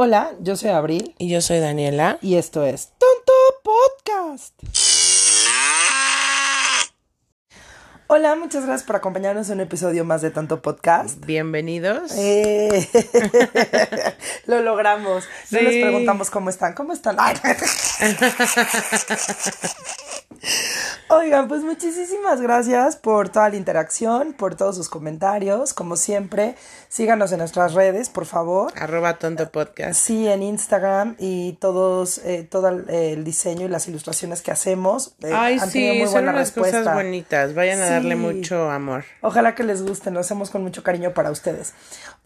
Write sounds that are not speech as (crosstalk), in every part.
Hola, yo soy Abril Y yo soy Daniela. y esto es Tonto Podcast. Hola, muchas gracias por acompañarnos en un episodio más de Tonto Podcast. Bienvenidos. Eh, (laughs) lo logramos. No Sí. les preguntamos cómo están. ¿Cómo están? Ay. (laughs) Oigan, pues muchísimas gracias por toda la interacción, por todos sus comentarios. Como siempre, síganos en nuestras redes, por favor. Arroba tonto podcast. Sí, en Instagram y todos, eh, todo el, el diseño y las ilustraciones que hacemos. eh, Ay, han tenido sí, muy son buena unas respuesta. cosas bonitas. Vayan a darle mucho amor. Ojalá que les guste, lo hacemos con mucho cariño para ustedes.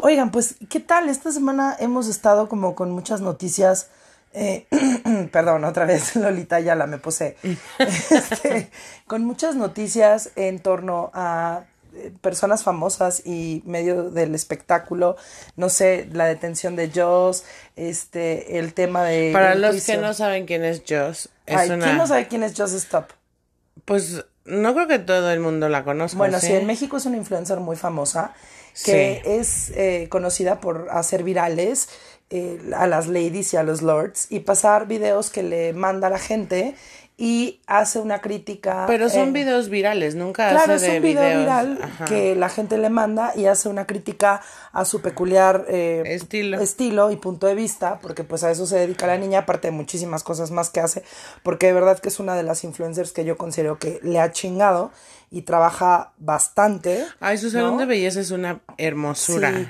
Oigan, pues, ¿qué tal? Esta semana hemos estado como con muchas noticias. Eh, (clears throat) perdón, otra vez (laughs) Lolita ya la me posee. (laughs) Este, con muchas noticias en torno a eh, personas famosas y medio del espectáculo, no sé, la detención de Joss, este, el tema de Para los juicio. que no saben quién es Joss, es Ay, una. ¿quién no sabe quién es Joss Stop? Pues no creo que todo el mundo la conozca. Bueno, ¿sí? sí, en México es una influencer muy famosa que Sí. es eh, conocida por hacer virales eh, a las ladies y a los lords y pasar videos que le manda la gente y hace una crítica. Pero son eh, videos virales, nunca Claro, hace es de un video videos. viral Ajá. que la gente le manda y hace una crítica a su peculiar eh, Estilo. estilo y punto de vista, porque pues a eso se dedica la niña, aparte de muchísimas cosas más que hace, porque de verdad que es una de las influencers que yo considero que le ha chingado y trabaja bastante. Ay, su salón ¿no? de belleza es una hermosura. Sí.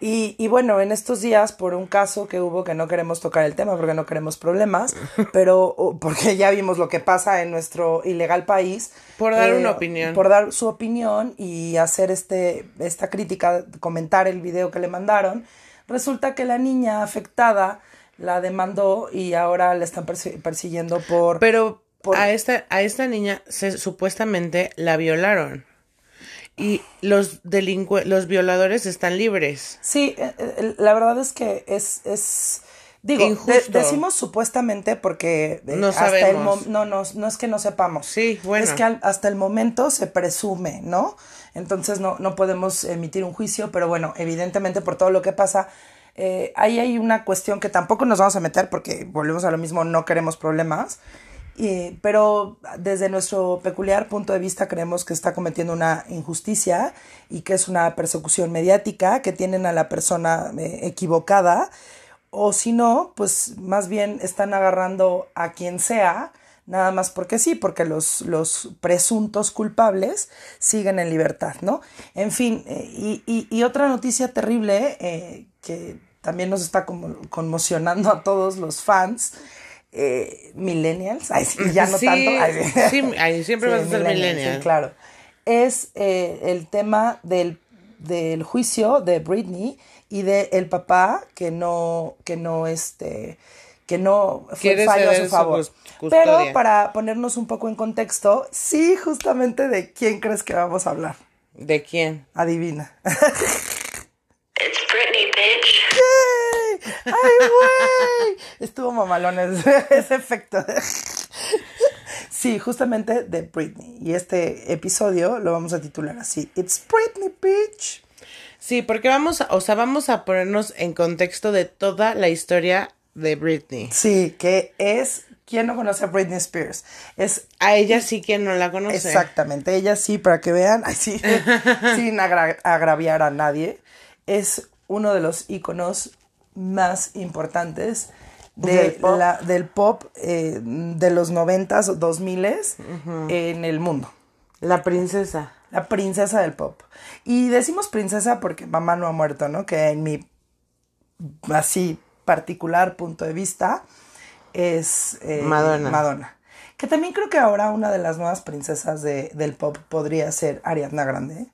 Y, y bueno, en estos días, por un caso que hubo que no queremos tocar el tema porque no queremos problemas, (laughs) pero porque ya vimos lo que pasa en nuestro ilegal país. eh, Por dar una opinión. Por dar su opinión y hacer este, esta crítica, comentar el video que le mandaron. Resulta que la niña afectada la demandó y ahora la están persi- persiguiendo por... Pero Por- a esta, a esta niña se, supuestamente la violaron. Y los los violadores están libres. Sí, eh, eh, la verdad es que es, es digo, de- decimos supuestamente porque eh, No hasta el sabemos. mom- no, no, no es que no sepamos. Sí, bueno. Es que al- hasta el momento se presume, ¿no? Entonces no, no podemos emitir un juicio, pero bueno, evidentemente por todo lo que pasa, eh, ahí hay una cuestión que tampoco nos vamos a meter porque volvemos a lo mismo, no queremos problemas. Pero desde nuestro peculiar punto de vista creemos que está cometiendo una injusticia y que es una persecución mediática, que tienen a la persona eh, equivocada, o si no, pues más bien están agarrando a quien sea, nada más porque sí, porque los, los presuntos culpables siguen en libertad, ¿no? En fin, eh, y, y- y otra noticia terrible eh, que también nos está como conmocionando a todos los fans, eh, millennials, ay, sí, ya no Sí, tanto, ay, sí, ay, siempre vas a ser millennial. sí, claro, es eh, el tema del, del juicio de Britney y de el papá que no, que no, este, que no fue fallo a su favor. Pero para ponernos un poco en contexto, sí, justamente de quién crees que vamos a hablar. ¿De quién? Adivina. It's Britney, bitch. ¡Ay, güey! Estuvo mamalón ese, (laughs) ese efecto. Sí, justamente de Britney. Y este episodio lo vamos a titular así. It's Britney, bitch. Sí, porque vamos a, o sea, vamos a ponernos en contexto de toda la historia de Britney. Sí, que es... ¿Quién no conoce a Britney Spears? Es A ella sí que no la conoce. Exactamente, ella sí, para que vean, ay, sí, (laughs) sin agra- agraviar a nadie, es uno de los íconos más importantes de Del pop. la, del pop eh, de los noventas o dos miles en el mundo. La princesa. La princesa del pop. Y decimos princesa porque mamá no ha muerto, ¿no? Que en mi así particular punto de vista es eh, Madonna. Madonna. Que también creo que ahora una de las nuevas princesas de- del pop podría ser Ariana Grande.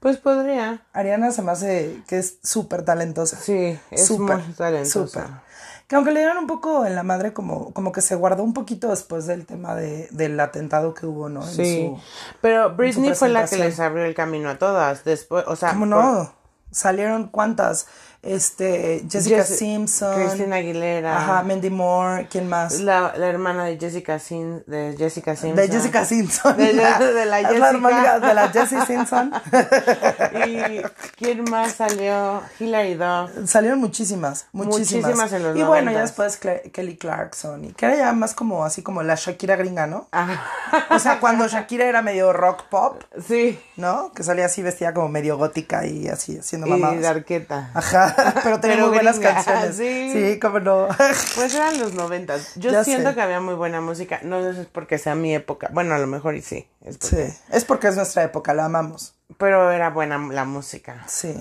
Pues podría. Ariana se me hace que es súper talentosa. Sí, es Súper, talentosa. súper. Que aunque le dieron un poco en la madre, como, como que se guardó un poquito después del tema de, del atentado que hubo, ¿no? En Sí. su- Pero Britney fue la que les abrió el camino a todas. Después, o sea, ¿Cómo por- no? Salieron cuántas. Este, Jessica Jess- Simpson. Cristina Aguilera. Ajá, Mandy Moore, ¿quién más? La, la hermana de Jessica Sin, de Jessica Simpson. De Jessica Simpson. De- de- de la Es Jessica. hermana de la Jessie Simpson. (laughs) Y quién más salió? Hilary Duff. Salieron muchísimas, muchísimas. Muchísimas en los Y bueno, ya después Kelly Clarkson. Y que era ya más como así como la Shakira gringa, ¿no? Ajá. O sea, cuando Shakira era medio rock pop, Sí. ¿no? Que salía así vestida como medio gótica y así haciendo Y mamadas. de arqueta. Ajá, pero tenía muy buenas gringa, canciones. sí. Sí, cómo no. Pues eran los noventas. Yo Ya siento sé. que había muy buena música. No sé si es porque sea mi época. Bueno, a lo mejor y sí. Es porque- Sí, es porque es nuestra época, la amamos. Pero era buena la música. Sí,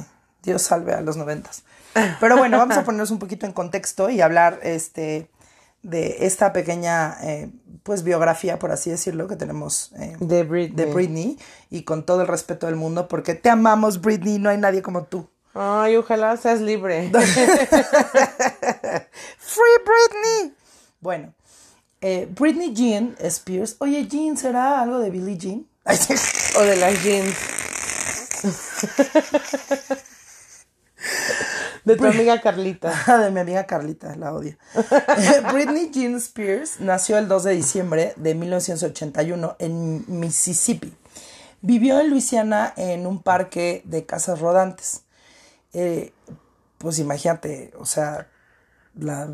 Dios salve a los noventas. Pero bueno, vamos a (laughs) ponernos un poquito en contexto y hablar este de esta pequeña eh, pues biografía, por así decirlo, que tenemos eh, De Britney. de Britney y con todo el respeto del mundo, porque te amamos Britney, no hay nadie como tú. Ay, ojalá seas libre. (laughs) Free Britney. Bueno, eh, Britney Jean Spears. Oye, Jean, ¿será algo de Billie Jean? O de las jeans. de tu amiga Carlita. (laughs) de mi amiga Carlita, la odio. (laughs) Britney Jean Spears nació el 2 de diciembre de 1981 en Mississippi. Vivió en Luisiana en un parque de casas rodantes. Eh, pues imagínate, o sea, la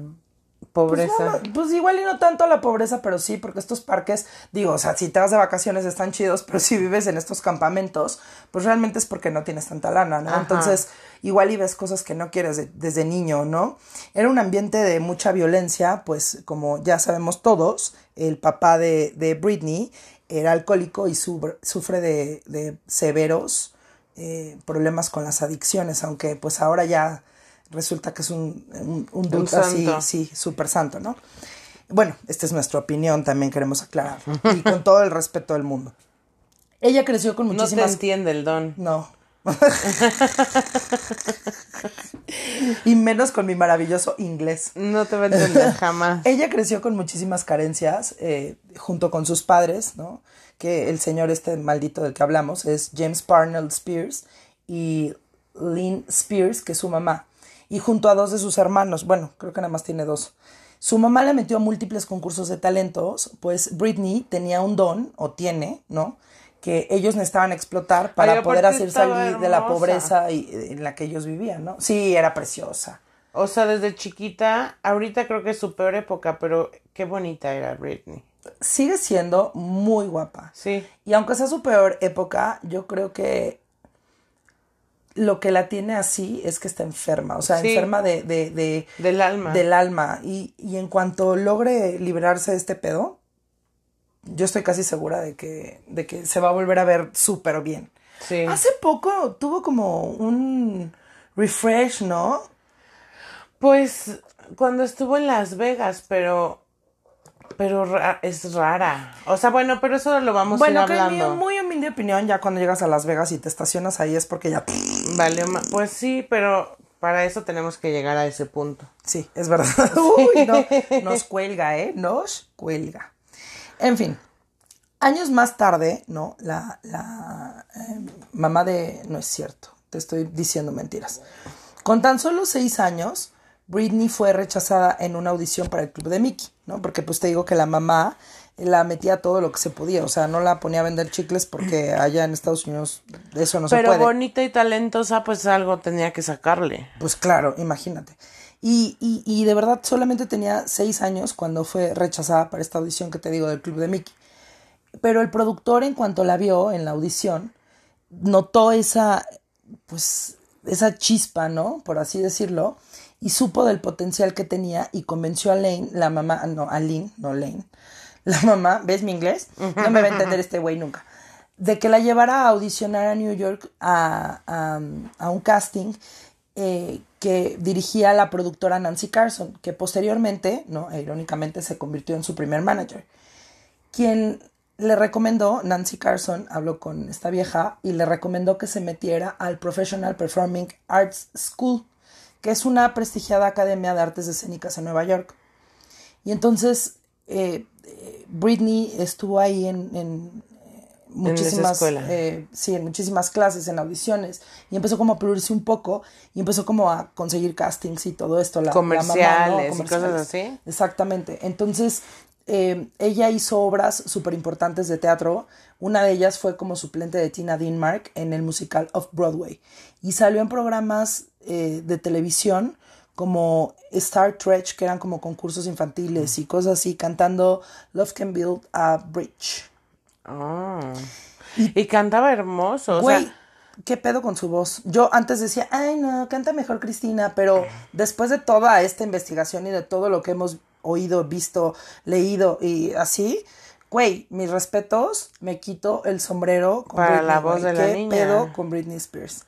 Pobreza. Pues, no, pues igual y no tanto la pobreza, pero sí, porque estos parques, digo, o sea, si te vas de vacaciones están chidos, pero si vives en estos campamentos, pues realmente es porque no tienes tanta lana, ¿no? Ajá. Entonces, igual y ves cosas que no quieres de- desde niño, ¿no? Era un ambiente de mucha violencia, pues como ya sabemos todos, el papá de, de Britney era alcohólico y sub- sufre de, de severos eh, problemas con las adicciones, aunque pues ahora ya resulta que es un, un, un dude así, sí, súper santo, ¿no? Bueno, esta es nuestra opinión, también queremos aclarar, y con todo el respeto del mundo. Ella creció con No te muchísimas... entiende el don. No. (laughs) y menos con mi maravilloso inglés. No te va a entender (laughs) jamás. Ella creció con muchísimas carencias eh, junto con sus padres, ¿no? Que el señor este maldito del que hablamos es James Parnell Spears y Lynn Spears, que es su mamá. Y junto a dos de sus hermanos, bueno, creo que nada más tiene dos. Su mamá le metió a múltiples concursos de talentos, pues Britney tenía un don, o tiene, ¿no? Que ellos necesitaban explotar para Ay, poder hacer salir de la pobreza y- en la que ellos vivían, ¿no? Sí, era preciosa. O sea, desde chiquita, ahorita creo que es su peor época, pero qué bonita era Britney. Sigue siendo muy guapa. Sí. Y aunque sea su peor época, yo creo que lo que la tiene así es que está enferma, o sea, Sí. enferma de, de, de- Del alma. del alma. Y, y en cuanto logre liberarse de este pedo, yo estoy casi segura de que, de que se va a volver a ver súper bien. Sí. Hace poco tuvo como un refresh, ¿no? Pues cuando estuvo en Las Vegas, pero pero ra- es rara. O sea, bueno, pero eso lo vamos Bueno, a ir que en mi hablando. muy humilde opinión, ya cuando llegas a Las Vegas y te estacionas ahí es porque ya... Vale, pues sí, pero para eso tenemos que llegar a ese punto. Sí, es verdad. (laughs) Uy, no, nos cuelga, ¿eh? Nos cuelga. En fin, años más tarde, ¿no? La, la eh, mamá de... No es cierto, te estoy diciendo mentiras. Con tan solo seis años, Britney fue rechazada en una audición para el club de Mickey, ¿no? Porque pues te digo que la mamá la metía todo lo que se podía, o sea, no la ponía a vender chicles porque (clears throat) allá en Estados Unidos eso no se pero puede. bonita y talentosa, pues algo tenía que sacarle. Pues claro, imagínate. Y, y, y de verdad solamente tenía seis años cuando fue rechazada para esta audición que te digo del Club de Mickey. Pero el productor en cuanto la vio en la audición, notó esa, pues, esa chispa, ¿no? Por así decirlo, y supo del potencial que tenía y convenció a Lane, la mamá, no, a Lynn, no Lane, (laughs) la mamá, ¿ves mi inglés? No me va a entender este güey nunca. De que la llevara a audicionar a New York a, a, a un casting eh, que dirigía la productora Nancy Carson, que posteriormente, ¿no? E irónicamente, se convirtió en su primer manager. Quien le recomendó, Nancy Carson habló con esta vieja y le recomendó que se metiera al Professional Performing Arts School, que es una prestigiada academia de artes escénicas en Nueva York. Y entonces eh, eh, Britney estuvo ahí en, en, muchísimas, eh, sí, en muchísimas clases, en audiciones, y empezó como a pulirse un poco, y empezó como a conseguir castings y todo esto. La, la mamá, ¿no? Comerciales y cosas así. Exactamente. Entonces, eh, ella hizo obras súper importantes de teatro. Una de ellas fue como suplente de Tina Dinmark en el musical Off Broadway. Y salió en programas eh, de televisión como Star Trek, que eran como concursos infantiles y cosas así, cantando Love Can Build a Bridge. Ah. Y cantaba hermoso. O Güey, sea, ¿qué pedo con su voz? Yo antes decía, ay no, canta mejor Cristina, pero después de toda esta investigación y de todo lo que hemos oído, visto, leído y así, güey, mis respetos, me quito el sombrero con Para la voz güey. de la ¿Qué niña. pedo con Britney Spears?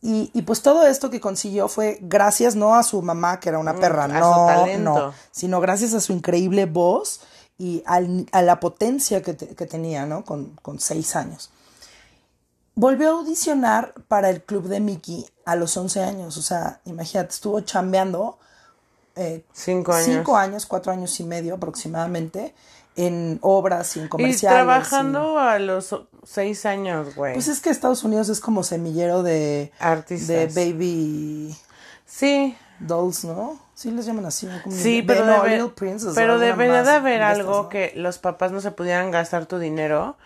Y, y pues todo esto que consiguió fue gracias no a su mamá, que era una perra, Mm, a su no, no, sino gracias a su increíble voz y al- a la potencia que, te- que tenía, ¿no? Con, con seis años. Volvió a audicionar para el club de Mickey a los 11 años. O sea, imagínate, estuvo chambeando eh, cinco años. cinco años, cuatro años y medio aproximadamente en obras y en y comerciales. trabajando a los seis años, güey. Pues es que Estados Unidos es como semillero de, Artistas. de baby Sí, dolls, ¿no? Sí les llaman así. ¿no? Como sí, de- pero, no, debe- Little Princess pero debería de haber algo ¿no? que los papás no se pudieran gastar tu dinero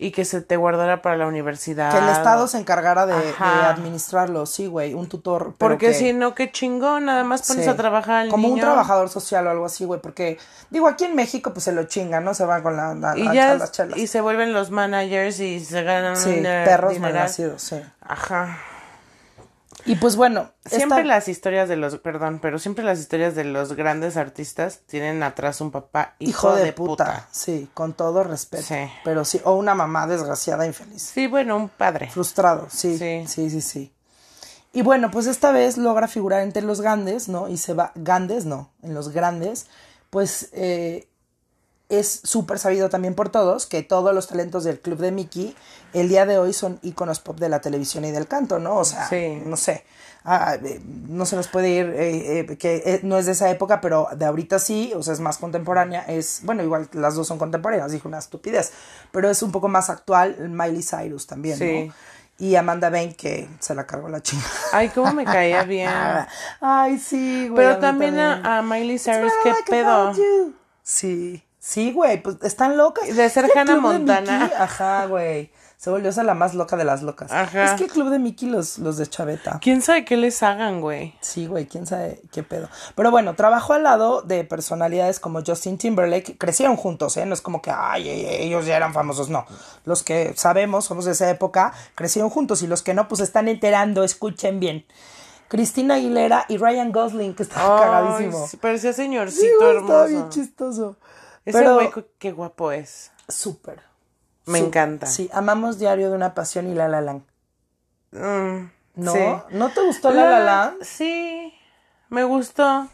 y que se te guardara para la universidad. Que el Estado se encargara de, administrarlo, sí, güey, un tutor. Porque que- si no, qué chingón, nada más pones Sí. a trabajar al Como un trabajador social o algo así, güey, porque digo, aquí en México pues se lo chingan, ¿no? Se van con la, la- Y ya, las chelas. y se vuelven los managers y se ganan sí, perros malnacidos, sí. Ajá. Y pues bueno, Siempre esta- las historias de los, perdón, pero siempre las historias de los grandes artistas tienen atrás un papá hijo, hijo de, puta. Sí, con todo respeto. Sí. Pero sí, o una mamá desgraciada, infeliz. Sí, bueno, un padre. Frustrado, sí, Sí. sí. Sí, sí, Y bueno, pues esta vez logra figurar entre los grandes, ¿no? Y se va, grandes, no, en los grandes, pues eh, es súper sabido también por todos que todos los talentos del Club de Mickey el día de hoy son íconos pop de la televisión y del canto, ¿no? O sea, Sí. no sé, ah, eh, no se nos puede ir, eh, eh, que no es de esa época, pero de ahorita sí, o sea, es más contemporánea, es, bueno, igual las dos son contemporáneas, dije una estupidez, pero es un poco más actual Miley Cyrus también, Sí. ¿no? Y Amanda Bain, que se la cargó la chingada. Ay, cómo me caía (laughs) bien. Ay, sí, güey. Pero también a, a Miley Cyrus, qué Like pedo. Sí, sí, güey, pues están locas. De ser Hannah Montana. Mickey, ajá, güey. Se volvió esa la más loca de las locas. Ajá. Es que el club de Mickey los, los de Chaveta. ¿Quién sabe qué les hagan, güey? Sí, güey, quién sabe qué pedo. Pero bueno, trabajó al lado de personalidades como Justin Timberlake. Crecieron juntos, ¿eh? No es como que, ay, ellos ya eran famosos. No. Los que sabemos, somos de esa época, crecieron juntos. Y los que no, pues están enterando, escuchen bien. Cristina Aguilera y Ryan Gosling, que estaba cagadísimo. Ay, sí, parecía Sí, señorcito güey, estaba bien hermoso. chistoso. Ese Pero güey, qué- guapo es. súper. Me encanta. Sí, amamos Diario de una Pasión y La La Land. Mm, ¿No? sí. ¿No te gustó La La Land? Sí, me gustó.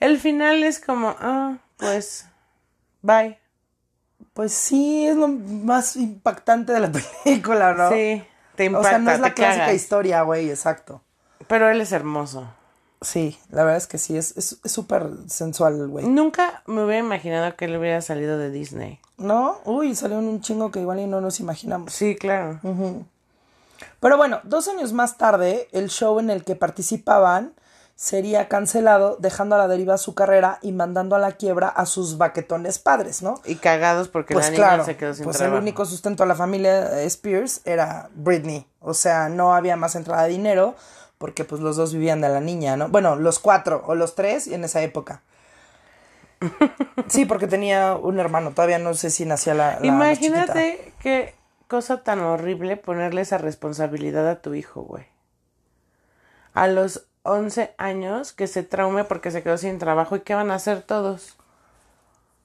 El final es como, ah, pues, bye. Pues sí, es lo más impactante de la (laughs) película, ¿no? Sí, te O impacta, sea, no es la clásica cagas. historia, güey, exacto. Pero él es hermoso. Sí, la verdad es que sí, es es- es súper sensual, güey. Nunca me hubiera imaginado que él hubiera salido de Disney. ¿No? Uy, salió un chingo que igual y no nos imaginamos. Sí, claro. Pero bueno, dos años más tarde, el show en el que participaban sería cancelado, dejando a la deriva su carrera y mandando a la quiebra a sus baquetones padres, ¿no? Y cagados porque Pues la niña claro, se quedó sin pues trabajo. el único sustento a la familia Spears era Britney. O sea, no había más entrada de dinero porque pues los dos vivían de la niña, ¿no? Bueno, los cuatro o los tres en esa época. Sí, porque tenía un hermano, todavía no sé si nacía la, la. Imagínate qué cosa tan horrible ponerle esa responsabilidad a tu hijo, güey. A los 11 años que se traume porque se quedó sin trabajo y qué van a hacer todos.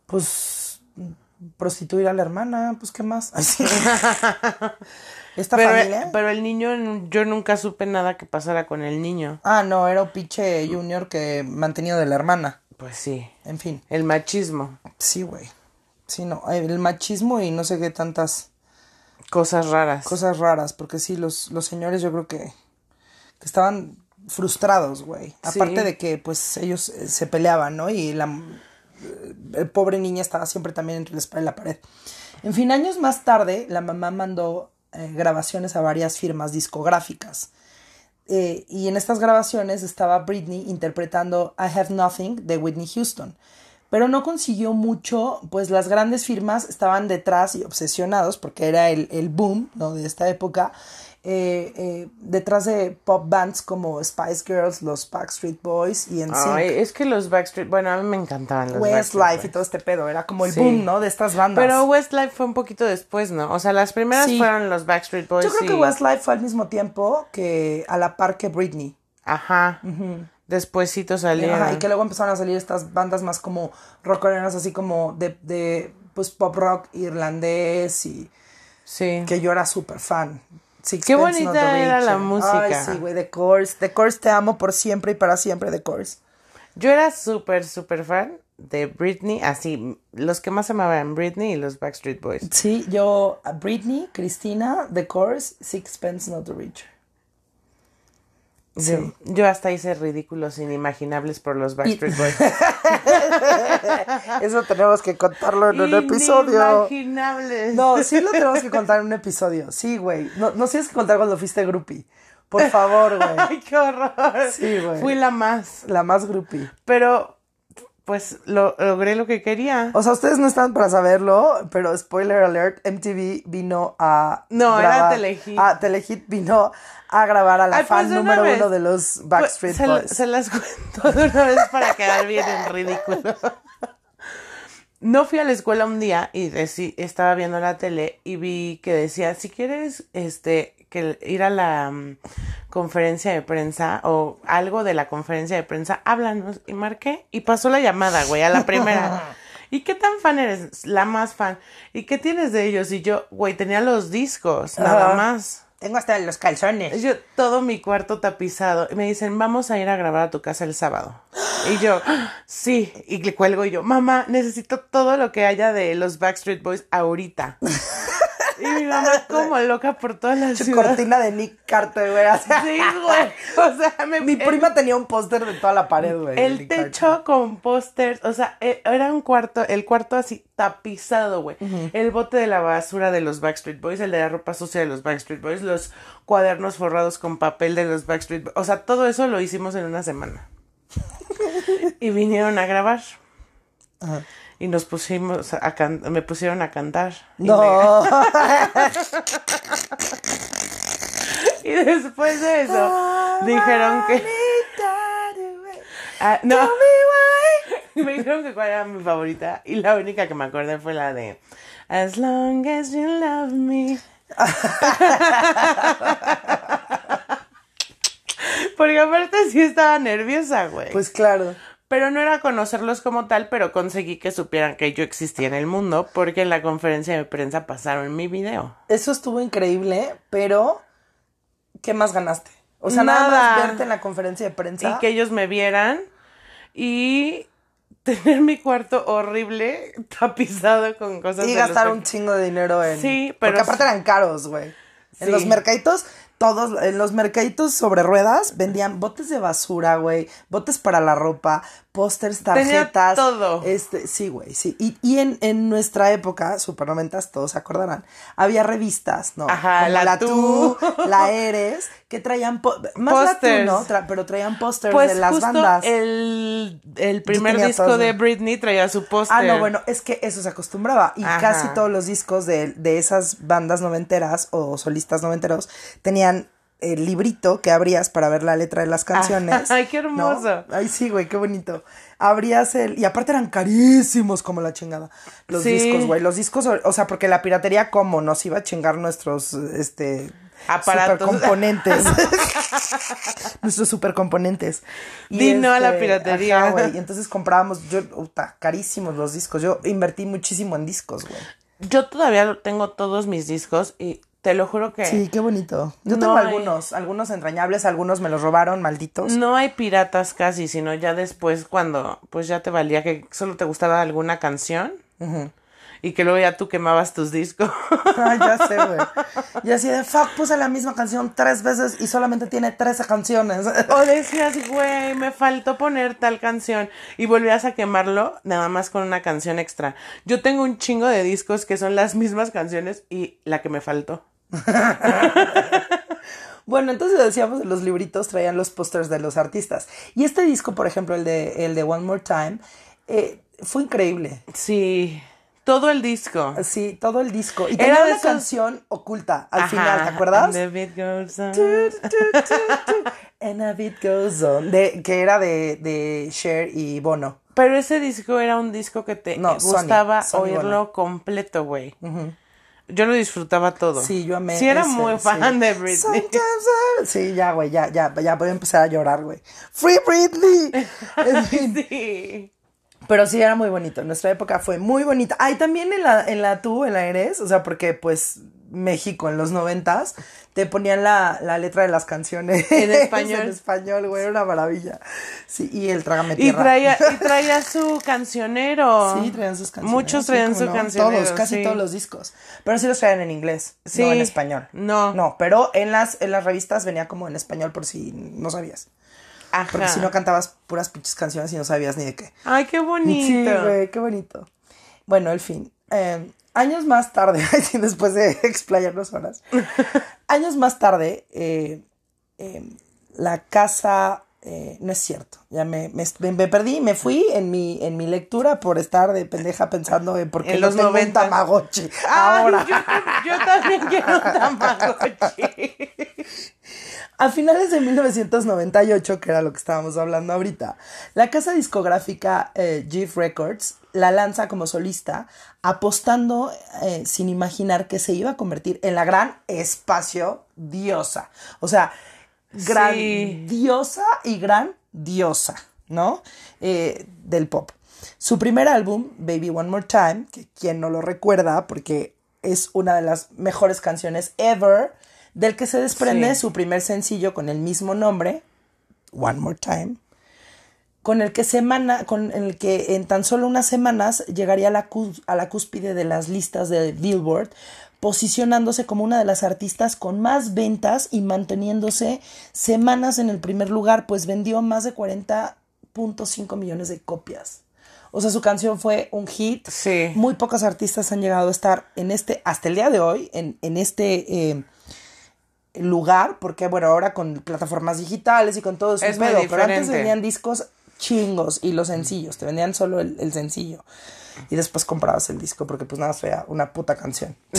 Pues prostituir a la hermana, pues qué más. (laughs) Así. Esta Pero, familia. pero el niño, yo nunca supe nada que pasara con el niño. Ah, no, era un pinche junior que mantenido de la hermana. Pues sí, En fin. el machismo, Sí, güey. Sí, no. El machismo y no sé qué tantas cosas raras. cosas raras. Porque sí, los, los señores yo creo que, que estaban frustrados, güey. Sí. Aparte de que, pues, ellos eh, se peleaban, ¿no? Y la pobre niña estaba siempre también entre la espalda y la pared. En fin, años más tarde, la mamá mandó eh, grabaciones a varias firmas discográficas. Eh, y en estas grabaciones estaba Britney interpretando I Have Nothing de Whitney Houston. Pero no consiguió mucho, pues las grandes firmas estaban detrás y obsesionados, porque era el, el boom ¿no? de esta época, eh, eh, detrás de pop bands como Spice Girls, los Backstreet Boys y en Ay, es que los Backstreet, bueno, a mí me encantaban los Westlife y todo este pedo. Era como el Sí. boom, ¿no? De estas bandas. Pero Westlife fue un poquito después, ¿no? O sea, las primeras Sí. fueron los Backstreet Boys. Yo creo que y- Westlife fue al mismo tiempo que a la par que Britney. Ajá. Despuésito salieron. Ajá, y que luego empezaron a salir estas bandas más como rockeras, así como de, de pues pop rock irlandés y Sí. que yo era súper fan. Sixpence Qué bonita era la música. Ay, sí, güey, The Course. The Course te amo por siempre y para siempre, The Course. Yo era súper, súper fan de Britney, así, los que más amaban Britney y los Backstreet Boys. Sí, yo, Britney, Cristina, The Course, Sixpence Not the Richer. Yo, yo hasta hice ridículos inimaginables por los Backstreet Boys. (laughs) Eso tenemos que contarlo en un episodio. Inimaginables. No, sí lo tenemos que contar en un episodio. Sí, güey. No, no tienes que contar cuando fuiste groupie. Por favor, güey. (laughs) Ay, qué horror. Sí, güey. Fui la más. La más groupie. Pero, pues, lo, logré lo que quería. O sea, ustedes no están para saberlo, pero spoiler alert, MTV vino a No, era Telehit. Ah, Telehit vino a grabar a la Ay, pues, fan número vez. uno de los Backstreet Pues, se, Boys. se las (laughs) cuento de una vez para quedar bien en ridículo. No fui a la escuela un día y estaba viendo la tele y vi que decía, si quieres este que ir a la mm, conferencia de prensa o algo de la conferencia de prensa, háblanos. Y marqué y pasó la llamada, güey, a la primera. (laughs) ¿Y qué tan fan eres? La más fan. ¿Y qué tienes de ellos? Y yo, güey, tenía los discos, nada más. Tengo hasta los calzones. Yo, todo mi cuarto tapizado. Y me dicen, vamos a ir a grabar a tu casa el sábado. Y yo, "Ah, (gasps) sí. Y le cuelgo y yo, mamá, necesito todo lo que haya de los Backstreet Boys ahorita. (laughs) Y mi mamá como loca por toda la (laughs) Su ciudad. cortina de Nick Carter, güey. así. Sí, (laughs) güey. O sea, me, Mi prima tenía un póster de toda la pared, güey. El techo Carter. con pósters, o sea, e- era un cuarto, el cuarto así tapizado, güey. El bote de la basura de los Backstreet Boys, el de la ropa sucia de los Backstreet Boys, los cuadernos forrados con papel de los Backstreet Boys. O sea, todo eso lo hicimos en una semana. (laughs) y vinieron a grabar. Ajá. Y nos pusimos a can- me pusieron a cantar. Y No. (laughs) Y después de eso, dijeron que. Ah, no. (laughs) Me dijeron que cuál era mi favorita. Y la única que me acordé fue la de As long as you love me. (laughs) Porque aparte sí estaba nerviosa, güey. Pues claro. Pero no era conocerlos como tal, pero conseguí que supieran que yo existía en el mundo, porque en la conferencia de prensa pasaron mi video. Eso estuvo increíble, pero ¿qué más ganaste? O sea, nada, Nada. más verte en la conferencia de prensa. Y que ellos me vieran y (laughs) tener mi cuarto horrible (laughs) tapizado con cosas Y los gastar un chingo de dinero en. Sí, pero- Porque aparte eran caros, güey. En Sí. los mercaditos, todos, en los mercaditos sobre ruedas vendían botes de basura, güey, botes para la ropa, pósters, Tenía tarjetas. todo. Este, sí, güey, sí. Y, y en, en nuestra época, super noventas, todos se acordarán, había revistas, ¿no? Ajá, Como la la Tú. La (laughs) Eres, que traían, más la Tú. ¿no? Tra- pero traían pósters Pues de las justo bandas. El, el primer disco todos, de. Britney traía su póster. Ah, no, bueno, es que eso se acostumbraba. Y Ajá. casi todos los discos de, de esas bandas noventeras o solistas noventeros tenían el librito que abrías para ver la letra de las canciones. (laughs) Ay, qué ¿no? hermoso. Ay, sí, güey, qué bonito. Abrías el. Y aparte eran carísimos como la chingada. Los Sí. discos, güey. Los discos, o sea, porque la piratería, como nos iba a chingar nuestros, este. Aparatos. Supercomponentes. (laughs) nuestros supercomponentes. Y Di no a la este, piratería. ajá, güey, y entonces comprábamos, yo, puta, carísimos los discos. Yo invertí muchísimo en discos, güey. Yo todavía tengo todos mis discos y te lo juro que Sí, qué bonito. Yo No tengo hay- algunos, algunos entrañables, algunos me los robaron, malditos. no hay piratas casi, sino ya después cuando pues ya te valía que solo te gustaba alguna canción. Y que luego ya tú quemabas tus discos. Ay, (laughs) ya sé, güey. (laughs) Y así de fuck, puse la misma canción tres veces y solamente tiene 13 canciones. O decías, güey, me faltó poner tal canción y volvías a quemarlo nada más con una canción extra. Yo tengo un chingo de discos que son las mismas canciones y la que me faltó. (laughs) Bueno, entonces decíamos, los libritos traían los pósters de los artistas. Y este disco, por ejemplo, el de, el de One More Time, eh, fue increíble. Sí, todo el disco. Sí, todo el disco. Y Era tenía una esos- canción oculta al Ajá, final, ¿te acuerdas? and the beat goes on. Tu, tu, tu, tu, And a beat goes on. De, que era de, de Cher y Bono. Pero ese disco era un disco que te No, gustaba Sony oírlo Bono. completo, güey. Yo lo disfrutaba todo. Sí, yo amé. Sí, era ese, muy fan sí. de Britney. Sometimes Sí, ya, güey, ya, ya, ya voy a empezar a llorar, güey. ¡Free Britney! (laughs) En fin. Sí. Pero sí era muy bonito. Nuestra época fue muy bonita. Ay, también en la, en la tú, en la Eres, o sea, porque pues México en los noventas te ponían la, la letra de las canciones En (laughs) español. en español, güey, era una maravilla. Sí, y el trágame Y tierra. traía, y (laughs) traía su cancionero. Sí, traían sus canciones. Muchos sí, traían cómo su no. cancionero. Todos, casi sí. todos los discos. Pero sí los traían en inglés, Sí. no en español. No. No, pero en las, en las revistas venía como en español por si no sabías. Ajá. Porque si no cantabas puras pinches canciones y no sabías ni de qué. Ay, qué (laughs) bonito. Sí, güey, qué bonito. Bueno, el fin. Eh, años más tarde, (laughs) después de (laughs) explayarnos horas, años más tarde, eh, eh, la casa, eh, no es cierto, ya me, me, me perdí, me fui en mi, en mi lectura por estar de pendeja pensando en por qué En no los tengo un 90. Tamagotchi Ay, ahora. Yo, yo también quiero un Tamagotchi. A finales de 1998, que era lo que estábamos hablando ahorita, la casa discográfica eh, GIF Records la lanza como solista, apostando eh, sin imaginar que se iba a convertir en la gran espacio diosa. O sea, gran Sí. diosa y gran diosa, ¿no? Eh, del pop. Su primer álbum, Baby One More Time, que quien no lo recuerda, porque es una de las mejores canciones ever, del que se desprende Sí. su primer sencillo con el mismo nombre, One More Time, con el que semana, con el que en tan solo unas semanas llegaría a la, a la cúspide de las listas de Billboard, posicionándose como una de las artistas con más ventas y manteniéndose semanas en el primer lugar, pues vendió más de 40.5 millones de copias. O sea, su canción fue un hit. Sí. Muy pocos artistas han llegado a estar en este, hasta el día de hoy, en, en este eh, lugar, porque bueno, ahora con plataformas digitales y con todo eso, Es pedo, pero antes vendían discos chingos y los sencillos, te vendían solo el, el sencillo. Y después comprabas el disco porque pues nada, fea una puta canción. (laughs)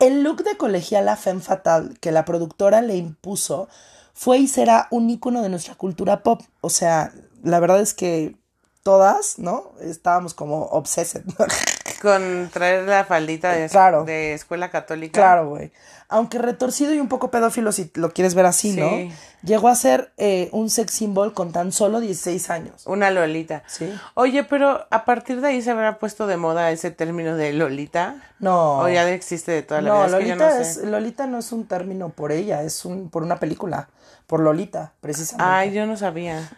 El look de colegiala femme fatal que la productora le impuso fue y será un icono de nuestra cultura pop. O sea, la verdad es que todas, ¿no? Estábamos como obsessed. (laughs) Con traer la faldita de, Claro. de escuela católica. Claro, güey. Aunque retorcido y un poco pedófilo, si lo quieres ver así, Sí. ¿no? Llegó a ser eh, un sex symbol con tan solo 16 años. Una Lolita. Sí. Oye, pero a partir de ahí se habrá puesto de moda ese término de Lolita. No. O ya existe de toda la no, vida. Es que yo Lolita, no es, sé. Lolita no es un término por ella, es un por una película, por Lolita, precisamente. Ay, yo no sabía.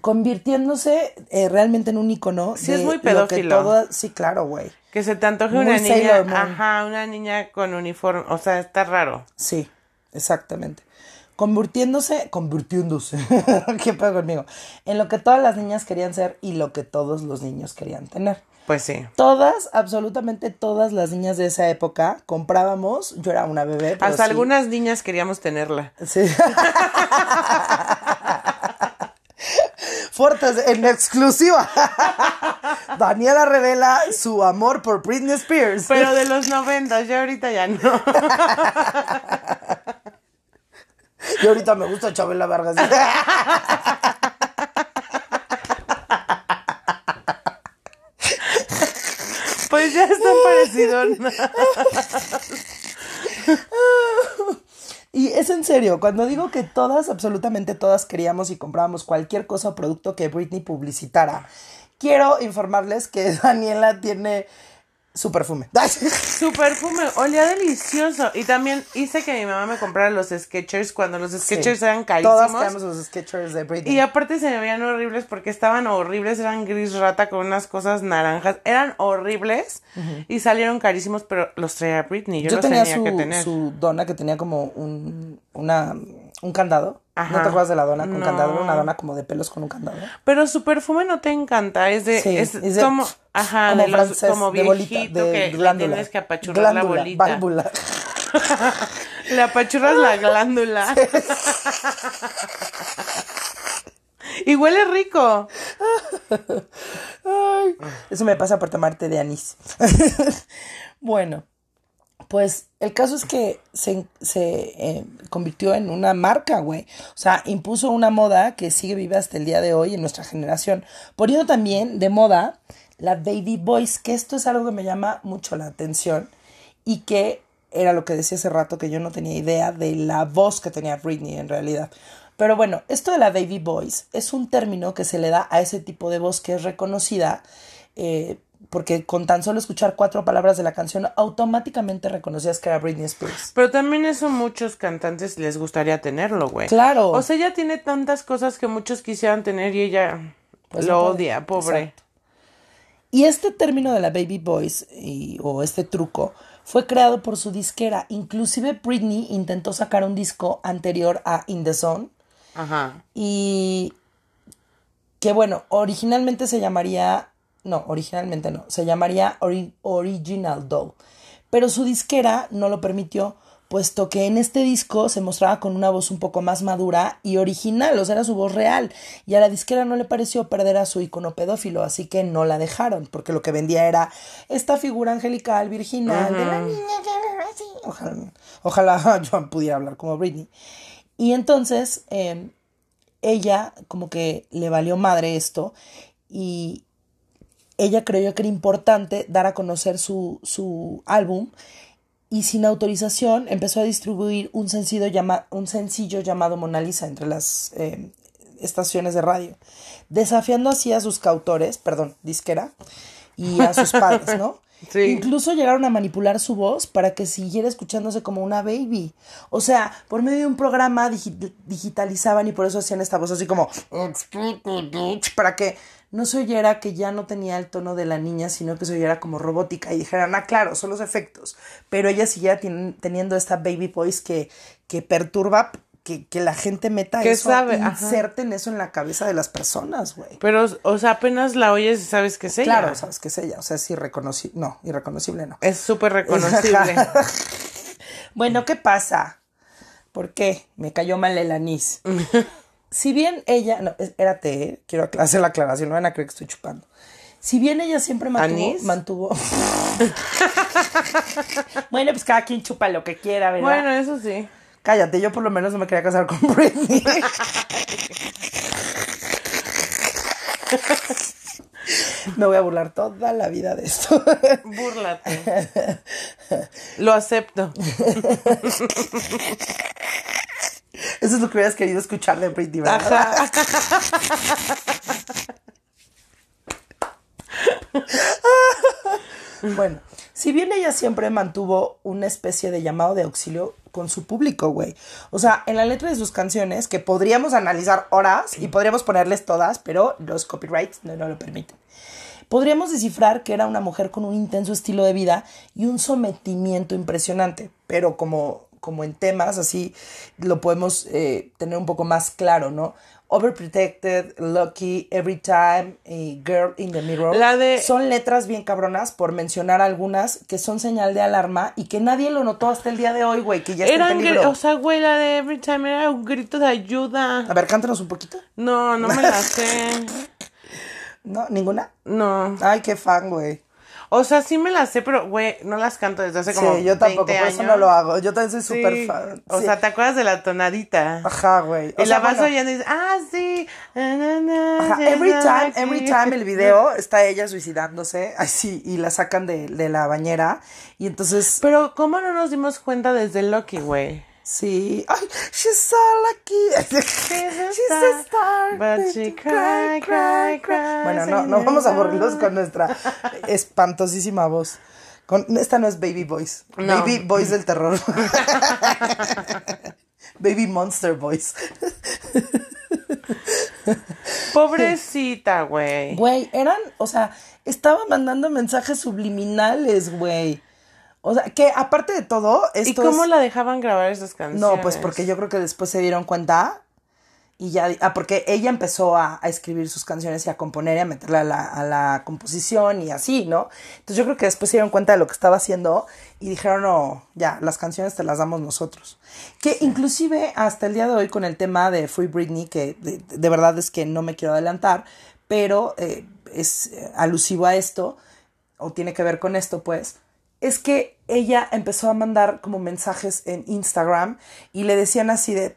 Convirtiéndose eh, realmente en un icono. Sí, es muy pedófilo. todo- sí, claro, güey. Que se te antoje Muy una niña. Ajá, una niña con uniforme. O sea, está raro. Sí, exactamente. Convirtiéndose, convirtiéndose, (laughs) qué pedo conmigo, en lo que todas las niñas querían ser y lo que todos los niños querían tener. Pues sí. Todas, absolutamente todas las niñas de esa época comprábamos, yo era una bebé. pero Hasta sí. algunas niñas queríamos tenerla. Sí. (laughs) Fuertes en exclusiva. (laughs) Daniela revela su amor por Britney Spears. Pero de los noventas, ya ahorita ya no. (laughs) Y ahorita me gusta Chabela Vargas. (laughs) Pues ya están parecidos. Y es en serio, cuando digo que todas, absolutamente todas queríamos y comprábamos cualquier cosa o producto que Britney publicitara, quiero informarles que (laughs) Daniela tiene Su perfume. (laughs) Su perfume olía delicioso. Y también hice que mi mamá me comprara los Skechers cuando los Skechers Sí. eran Todas carísimos. tenemos los Skechers de Britney. Y aparte se me veían horribles porque estaban horribles, eran gris rata con unas cosas naranjas, eran horribles y salieron carísimos, pero los traía Britney, yo, Yo los tenía, tenía su, que tener. su dona que tenía como un, una, un candado. Ajá. ¿No te acuerdas de la dona con No. candado? Era una dona como de pelos con un candado. Pero su perfume no te encanta, es de, Sí, es, es de- como, ajá, como de los, francés, como de bolita, de que glándula. tienes que apachurrar Glándula, la bolita. válvula. (laughs) Le apachurras la glándula. y huele rico. (laughs) Ay, eso me pasa por tomar té de anís. (laughs) bueno, pues el caso es que se, se, eh, convirtió en una marca, güey. O sea, impuso una moda que sigue viva hasta el día de hoy en nuestra generación. Poniendo también de moda la baby voice, que esto es algo que me llama mucho la atención y que era lo que decía hace rato que yo no tenía idea de la voz que tenía Britney en realidad. Pero bueno, esto de la baby voice es un término que se le da a ese tipo de voz que es reconocida eh, porque con tan solo escuchar cuatro palabras de la canción automáticamente reconocías que era Britney Spears. Pero también eso muchos cantantes les gustaría tenerlo, güey. Claro. O sea, ella tiene tantas cosas que muchos quisieran tener y ella Pues lo odia, pobre. Exacto. Y este término de la baby voice y- o este truco fue creado por su disquera. Inclusive Britney intentó sacar un disco anterior a In the Zone Ajá. y que bueno, originalmente se llamaría, no, originalmente no, se llamaría Ori- Original Doll, pero su disquera no lo permitió, puesto que en este disco se mostraba con una voz un poco más madura y original, o sea, era su voz real, y a la disquera no le pareció perder a su icono pedófilo, así que no la dejaron, porque lo que vendía era esta figura angelical, virginal, de la niña que así. Ojalá, ojalá (laughs) yo pudiera hablar como Britney. Y entonces, eh, ella como que le valió madre esto y ella creyó que era importante dar a conocer su, su álbum y sin autorización empezó a distribuir un sencillo, llama, un sencillo llamado Mona Lisa entre las eh, estaciones de radio, desafiando así a sus cautores, perdón, disquera, y a sus padres, ¿no? (laughs) Sí. Incluso llegaron a manipular su voz para que siguiera escuchándose como una baby. O sea, por medio de un programa digi- digitalizaban y por eso hacían esta voz así como para que no se oyera que ya no tenía el tono de la niña, sino que se oyera como robótica y dijeran, ah, claro, son los efectos. Pero ella tien- teniendo esta baby voice que, que perturba que, que la gente meta Que eso, sabe, inserten eso en la cabeza de las personas, güey. Pero, o sea, apenas la oyes y sabes que es ella. Claro, sabes que es ella, o sea, es irreconocible, no, irreconocible no. Es súper reconocible. (laughs) Bueno, ¿qué pasa? ¿Por qué? Me cayó mal el anís. (laughs) si bien ella, no, es- espérate, eh, quiero hacer la aclaración, no van a creer que estoy chupando. Si bien ella siempre mantuvo, ¿Anís? mantuvo. (laughs) bueno, pues cada quien chupa lo que quiera, ¿verdad? bueno, eso sí. Cállate, yo por lo menos no me quería casar con Britney. (laughs) me voy a burlar toda la vida de esto. Búrlate. Lo acepto. (laughs) Eso es lo que hubieras querido escuchar de Britney, ¿verdad? Ajá. (laughs) Bueno, si bien ella siempre mantuvo una especie de llamado de auxilio con su público, güey. O sea, en la letra de sus canciones, que podríamos analizar horas y podríamos ponerles todas, pero los copyrights no, no lo permiten. Podríamos descifrar que era una mujer con un intenso estilo de vida y un sometimiento impresionante, pero como, como en temas así lo podemos eh, tener un poco más claro, ¿no? Overprotected, Lucky, Every Time y Girl in the Mirror. La de- Son letras bien cabronas, por mencionar algunas, que son señal de alarma y que nadie lo notó hasta el día de hoy, güey, que ya está en peligro. o sea, güey, la de Every Time era un grito de ayuda. A ver, cántanos un poquito. No, no me la sé. (laughs) ¿No? ¿Ninguna? No. Ay, qué fan, güey. O sea, sí me la sé, pero, güey, no las canto desde hace como Sí, yo tampoco, 20 por eso no lo hago. Yo también soy Sí. súper fan. O Sí. sea, ¿te acuerdas de la tonadita? Ajá, güey. Y sea, la vas bueno, oyendo y dices, ah, sí. na, na, na, ajá, Every time, sí". every time el video está ella suicidándose, así, y la sacan de, de la bañera, y entonces, Pero, ¿cómo no nos dimos cuenta desde Loki, güey? Sí. Ay, she's so lucky. She's a star, but she cry, cry, cry, Bueno, no, no vamos a aburrirlos con nuestra espantosísima voz. Con, esta no es Baby Voice. No. Baby Voice del terror. (laughs) Baby Monster Voice. Pobrecita, güey. Güey, eran, o sea, estaba mandando mensajes subliminales, güey. O sea, que aparte de todo, ¿Y esto cómo es- la dejaban grabar esas canciones? No, pues porque yo creo que después se dieron cuenta y ya, ah, porque ella empezó a, a escribir sus canciones y a componer y a meterle a la, a la composición y así, ¿no? Entonces yo creo que después se dieron cuenta de lo que estaba haciendo y dijeron, no, ya, las canciones te las damos nosotros. Que inclusive hasta el día de hoy con el tema de Free Britney, que de, de verdad es que no me quiero adelantar, pero eh, es eh, alusivo a esto, o tiene que ver con esto, pues, es que ella empezó a mandar como mensajes en Instagram y le decían así de,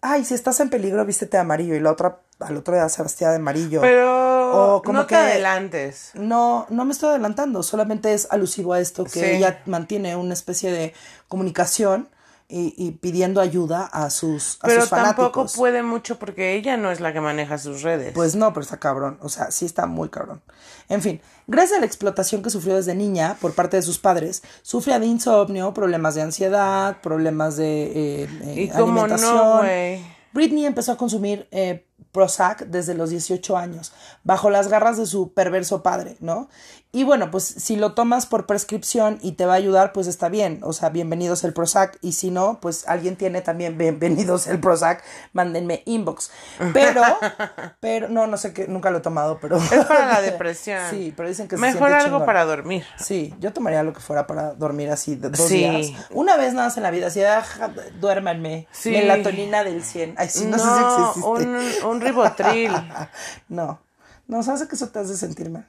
ay, si estás en peligro, vístete de amarillo. Y la otra, al otro día se vestía de amarillo. Pero O como no te que- adelantes. No, no me estoy adelantando, solamente es alusivo a esto que Sí. ella mantiene una especie de comunicación y, y pidiendo ayuda a sus, a Pero sus tampoco puede mucho porque ella no es la que maneja sus redes. Pues no, pero está cabrón. O sea, sí está muy cabrón. En fin, gracias a la explotación que sufrió desde niña por parte de sus padres, sufría de insomnio, problemas de ansiedad, problemas de eh, eh, y alimentación. no, güey. Britney empezó a consumir eh, Prozac desde los 18 años, bajo las garras de su perverso padre, ¿no? Y bueno, pues si lo tomas por prescripción y te va a ayudar, pues está bien, o sea, bienvenidos el Prozac, y si no, pues alguien tiene también bienvenidos el Prozac, mándenme inbox. Pero, (laughs) pero, no, no sé qué, nunca lo he tomado, pero... Es para la (laughs) depresión. Sí, pero dicen que se Mejor siente algo chingón. para dormir. Sí, yo tomaría lo que fuera para dormir así de dos Sí. días. Una vez nada más en la vida, así, ah, duérmanme. Sí. Melatonina del 100. Ay, sí, no, sé si existe. un, un ribotril. (laughs) no, no, sabes que eso te hace sentir mal.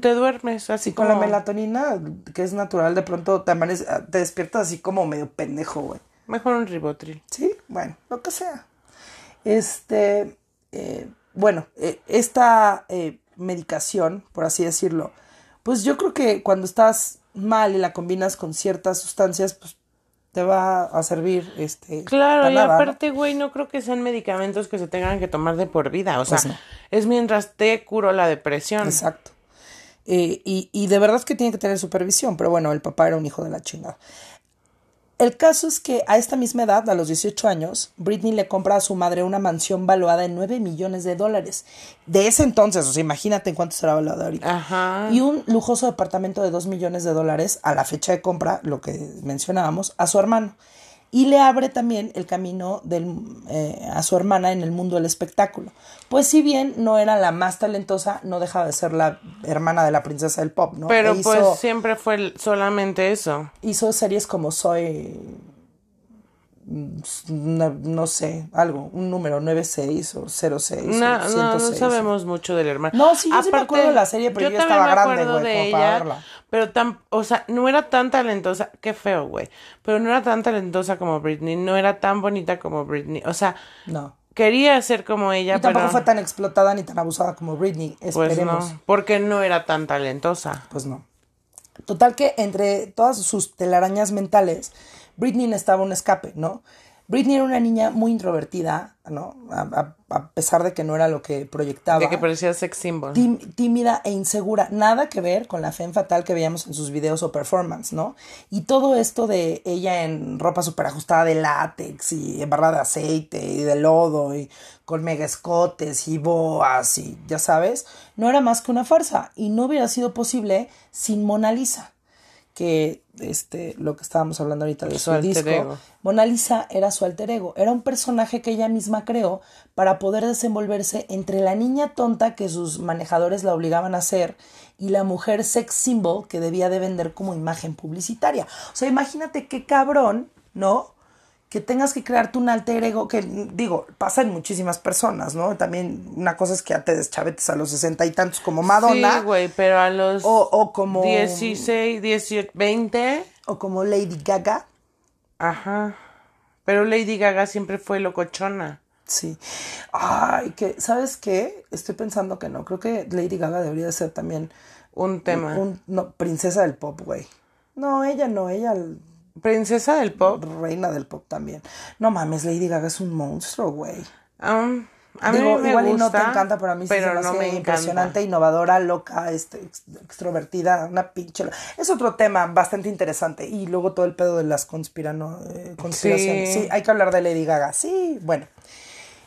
Te duermes así Con como... la melatonina, que es natural, de pronto te, amanece- te despiertas así como medio pendejo, güey. Mejor un ribotril. Sí, bueno, lo que sea. Este, eh, bueno, eh, esta eh, medicación, por así decirlo, pues yo creo que cuando estás mal y la combinas con ciertas sustancias, pues te va a servir, este. Claro, para y aparte, güey, no creo que sean medicamentos que se tengan que tomar de por vida. O sea, Pues no. es mientras te curo la depresión. Exacto. Eh, y, y de verdad es que tiene que tener supervisión, pero bueno, el papá era un hijo de la chingada. El caso es que a esta misma edad, a los 18 años, Britney le compra a su madre una mansión valuada en 9 millones de dólares. De ese entonces, o sea, imagínate en cuánto será valuada ahorita. Ajá. Y un lujoso departamento de 2 millones de dólares a la fecha de compra, lo que mencionábamos, a su hermano. Y le abre también el camino del, eh, a su hermana en el mundo del espectáculo. Pues si bien no era la más talentosa, no dejaba de ser la hermana de la princesa del pop, ¿no? Pero E hizo, pues siempre fue solamente eso. hizo series como Soy, no, no sé, algo, un número 96 o 06 No, o no, no 106. sabemos mucho del hermano. No, sí, yo sí me acuerdo de la serie, pero yo también estaba me grande, acuerdo güey, de para ella, verla. Pero tan, o sea, no era tan talentosa, qué feo, güey. Pero no era tan talentosa como Britney, no era tan bonita como Britney. O sea, No. quería ser como ella, Y tampoco pero fue tan explotada ni tan abusada como Britney. pues Esperemos. no, porque no era tan talentosa. Pues no. Total que entre todas sus telarañas mentales, Britney necesitaba un escape, ¿no? Britney era una niña muy introvertida, ¿no? A, a- a pesar de que no era lo que proyectaba. De que parecía sex symbol. Tím- tímida e insegura, nada que ver con la fe fatal que veíamos en sus videos o performance, ¿no? Y todo esto de ella en ropa súper ajustada de látex y embarrada de aceite y de lodo y con mega escotes y boas y ya sabes, no era más que una farsa y no hubiera sido posible sin Mona Lisa, que este lo que estábamos hablando ahorita de Su disco. ego. Mona Lisa era su alter ego, era un personaje que ella misma creó para poder desenvolverse entre la niña tonta que sus manejadores la obligaban a ser y la mujer sex symbol que debía de vender como imagen publicitaria. O sea, imagínate qué cabrón, ¿no? Que tengas que crearte un alter ego, que digo, pasa en muchísimas personas, ¿no? También una cosa es que ya te deschavetes a los sesenta y tantos como Madonna Sí, güey, pero a los o, o como 16, 18, 20, o como Lady Gaga. ajá. Pero Lady Gaga siempre fue locochona. Sí. Ay, que, ¿sabes qué? Estoy pensando que no. Creo que Lady Gaga debería de ser también Un tema. un, no, princesa del pop, güey. No, ella no, ella Princesa del pop. reina del pop también. No mames, Lady Gaga es un monstruo, güey. Um, a mí Digo, me igual gusta, y no te encanta, pero a mí sí pero se me no hace me impresionante, encanta. innovadora, loca, este, ex- extrovertida, una pinche... Es otro tema bastante interesante. Y luego todo el pedo de las conspirano, eh, conspiraciones. Sí. Sí. hay que hablar de Lady Gaga. Sí, bueno.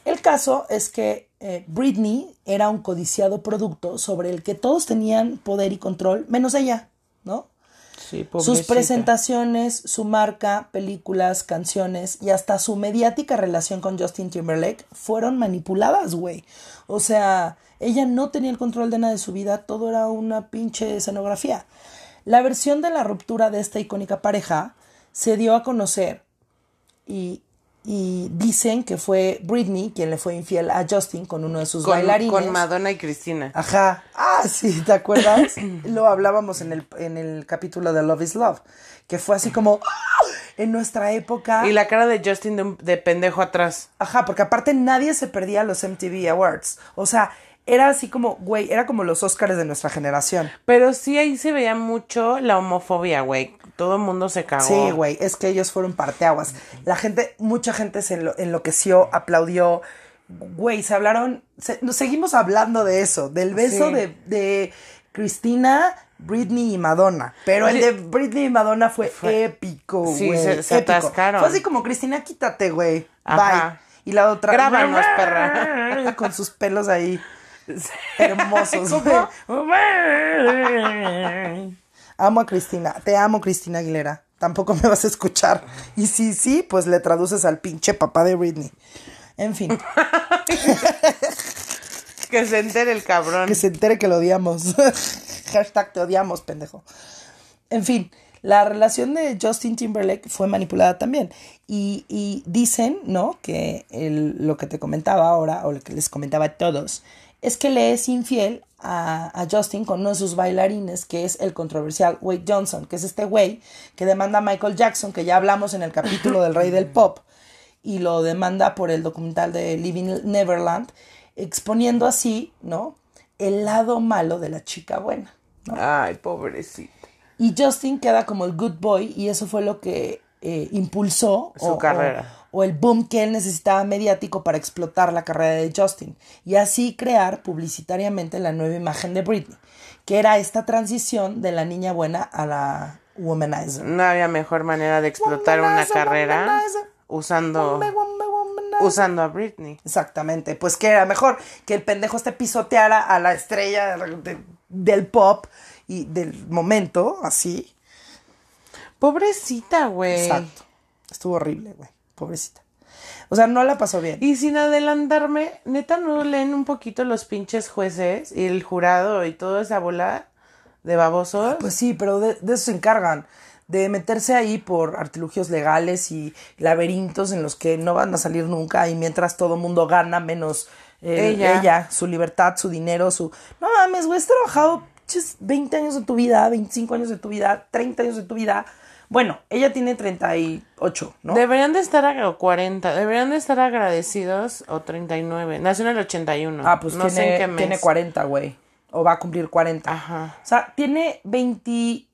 El caso es que eh, Britney era un codiciado producto sobre el que todos tenían poder y control, menos ella, ¿no? Sí, Sus presentaciones, su marca, películas, canciones y hasta su mediática relación con Justin Timberlake fueron manipuladas, güey. O sea, ella no tenía el control de nada de su vida, todo era una pinche escenografía. La versión de la ruptura de esta icónica pareja se dio a conocer y, y dicen que fue Britney quien le fue infiel a Justin con uno de sus con, bailarines. con Madonna y Cristina. Ajá. Ah, sí, ¿te acuerdas? (clears throat) Lo hablábamos en el, en el capítulo de Love is Love. Que fue así como ¡ah! en nuestra época. Y la cara de Justin de, de pendejo atrás. Ajá, porque aparte nadie se perdía los MTV Awards. O sea, era así como, güey, era como los Oscars de nuestra generación. Pero sí ahí se veía mucho la homofobia, güey. Todo el mundo se cagó. Sí, güey, es que ellos fueron parteaguas. La gente, mucha gente se enlo- enloqueció, aplaudió. Güey, se hablaron, se- nos seguimos hablando de eso, del beso Sí. de, de Cristina, Britney y Madonna. Pero el de Britney y Madonna fue, fue- épico, güey. Sí, se- se épico. atascaron. Fue así como, Cristina, quítate, güey. Bye. Y la otra. Grábanos, perra. (laughs) Con sus pelos ahí (laughs) hermosos. (laughs) Amo a Cristina, te amo Cristina Aguilera. Tampoco me vas a escuchar. Y si sí, pues le traduces al pinche papá de Britney. En fin, (laughs) Que se entere el cabrón. que se entere que lo odiamos. (laughs) Hashtag te odiamos, pendejo. En fin, la relación de Justin Timberlake fue manipulada también. Y, y dicen, ¿no? Que el- lo que te comentaba ahora, o lo que les comentaba a todos, es que le es infiel a, a Justin con uno de sus bailarines, que es el controversial Wade Johnson, que es este güey que demanda a Michael Jackson, que ya hablamos en el capítulo del Rey del (laughs) Pop, y lo demanda por el documental de Living Neverland, exponiendo así, ¿no? El lado malo de la chica buena. Ay, pobrecita. Y Justin queda como el good boy y eso fue lo que eh, impulsó Su carrera. O, o el boom que él necesitaba mediático para explotar la carrera de Justin y así crear publicitariamente la nueva imagen de Britney, que era esta transición de la niña buena a la womanizer. No había mejor manera de explotar una carrera womanizer. usando, womanizer. usando a Britney. Exactamente, pues que era mejor que el pendejo este pisoteara a la estrella de- del pop y del momento, así. Pobrecita, güey. Exacto. Estuvo horrible, güey. Pobrecita. O sea, no la pasó bien. Y sin adelantarme, neta, ¿no leen un poquito los pinches jueces y el jurado y toda esa bola de babosos? Pues sí, pero de, de eso se encargan. De meterse ahí por artilugios legales y laberintos en los que no van a salir nunca y mientras todo mundo gana menos eh, Ella. ella. su libertad, su dinero, su... No mames, güey, has trabajado pinches 20 años de tu vida, 25 años de tu vida, 30 años de tu vida. Bueno, ella tiene 38, ¿no? Deberían de estar a o 40, deberían de estar agradecidos o 39. Nació en el 81. Ah, pues no sé tiene, en qué mes. tiene 40, güey. O va a cumplir 40. Ajá. O sea, tiene 20...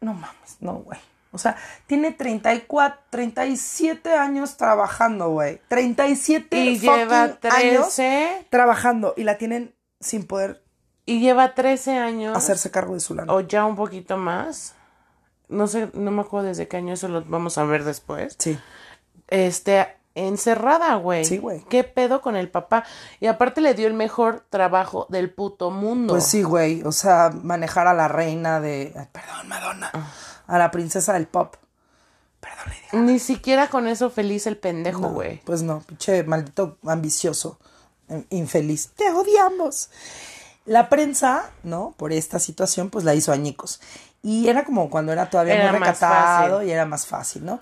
No mames, no, güey. O sea, tiene 34, 37 años trabajando, güey. 37 Y lleva años 13 trabajando y la tienen sin poder y lleva 13 años hacerse cargo de su lana. o ya un poquito más. No sé, no me acuerdo desde qué año, eso lo vamos a ver después. Sí. Este, encerrada, güey. Sí, güey. ¿Qué pedo con el papá? Y aparte le dio el mejor trabajo del puto mundo. Pues sí, güey. O sea, manejar a la reina de... ay, perdón, Madonna. Ah. A la princesa del pop. Perdón, Lady. Ni siquiera con eso feliz el pendejo, No, güey. Pues no, pinche maldito ambicioso, eh, infeliz. Te odiamos. La prensa, ¿no? Por esta situación, pues la hizo añicos. Y era como cuando era todavía Era muy más recatado y era más fácil, ¿no?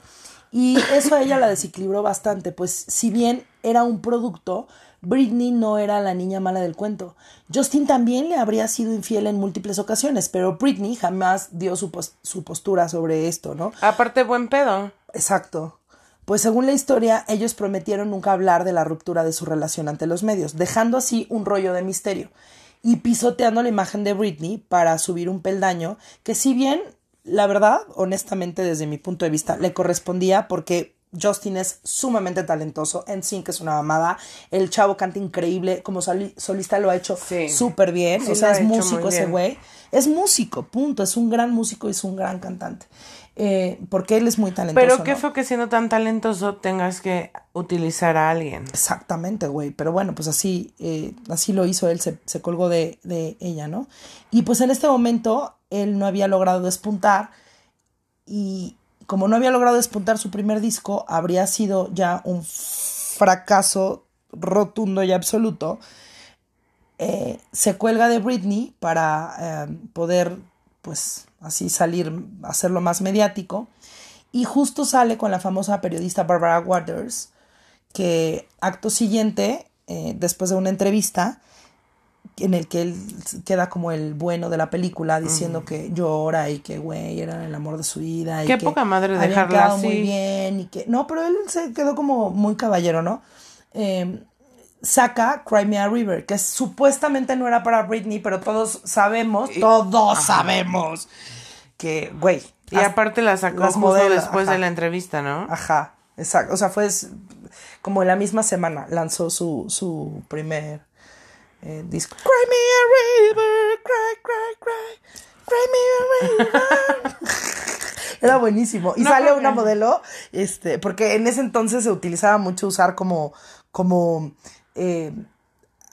Y eso a ella la desequilibró bastante, pues si bien era un producto, Britney no era la niña mala del cuento. Justin también le habría sido infiel en múltiples ocasiones, pero Britney jamás dio su, pos- su postura sobre esto, ¿no? Aparte, buen pedo. Exacto. Pues según la historia, ellos prometieron nunca hablar de la ruptura de su relación ante los medios, dejando así un rollo de misterio y pisoteando la imagen de Britney para subir un peldaño que si bien la verdad, honestamente, desde mi punto de vista, le correspondía porque Justin es sumamente talentoso. En Sync es una mamada. El chavo canta increíble. Como soli- solista lo ha hecho Sí. súper bien. Sí, o sea, es músico ese güey. Es músico, punto. Es un gran músico y es un gran cantante. Eh, porque él es muy talentoso. Pero qué ¿no? fue que siendo tan talentoso tengas que utilizar a alguien. Exactamente, güey. Pero bueno, pues así, eh, así lo hizo él, se, se colgó de, de ella, ¿no? Y pues en este momento él no había logrado despuntar y como no había logrado despuntar su primer disco, habría sido ya un fracaso rotundo y absoluto. Eh, se cuelga de Britney para poder, pues, así salir, hacerlo más mediático. Y justo sale con la famosa periodista Barbara Waters, que acto siguiente, eh, después de una entrevista, en el que él queda como el bueno de la película, diciendo que llora y que, güey, era el amor de su vida. Y Qué que poca madre dejarla así. muy bien y que... No, pero él se quedó como muy caballero, ¿no? Eh, saca Cry Me a River, que supuestamente no era para Britney, pero todos sabemos, todos sabemos que, güey. Y aparte la sacó justo modelos, después ajá. de la entrevista, ¿no? Ajá, exacto. O sea, fue como en la misma semana lanzó su, su primer eh, disco. Cry me a river, cry, cry, cry. (laughs) Era buenísimo. Y No, sale una modelo, este, porque en ese entonces se utilizaba mucho usar como, como eh,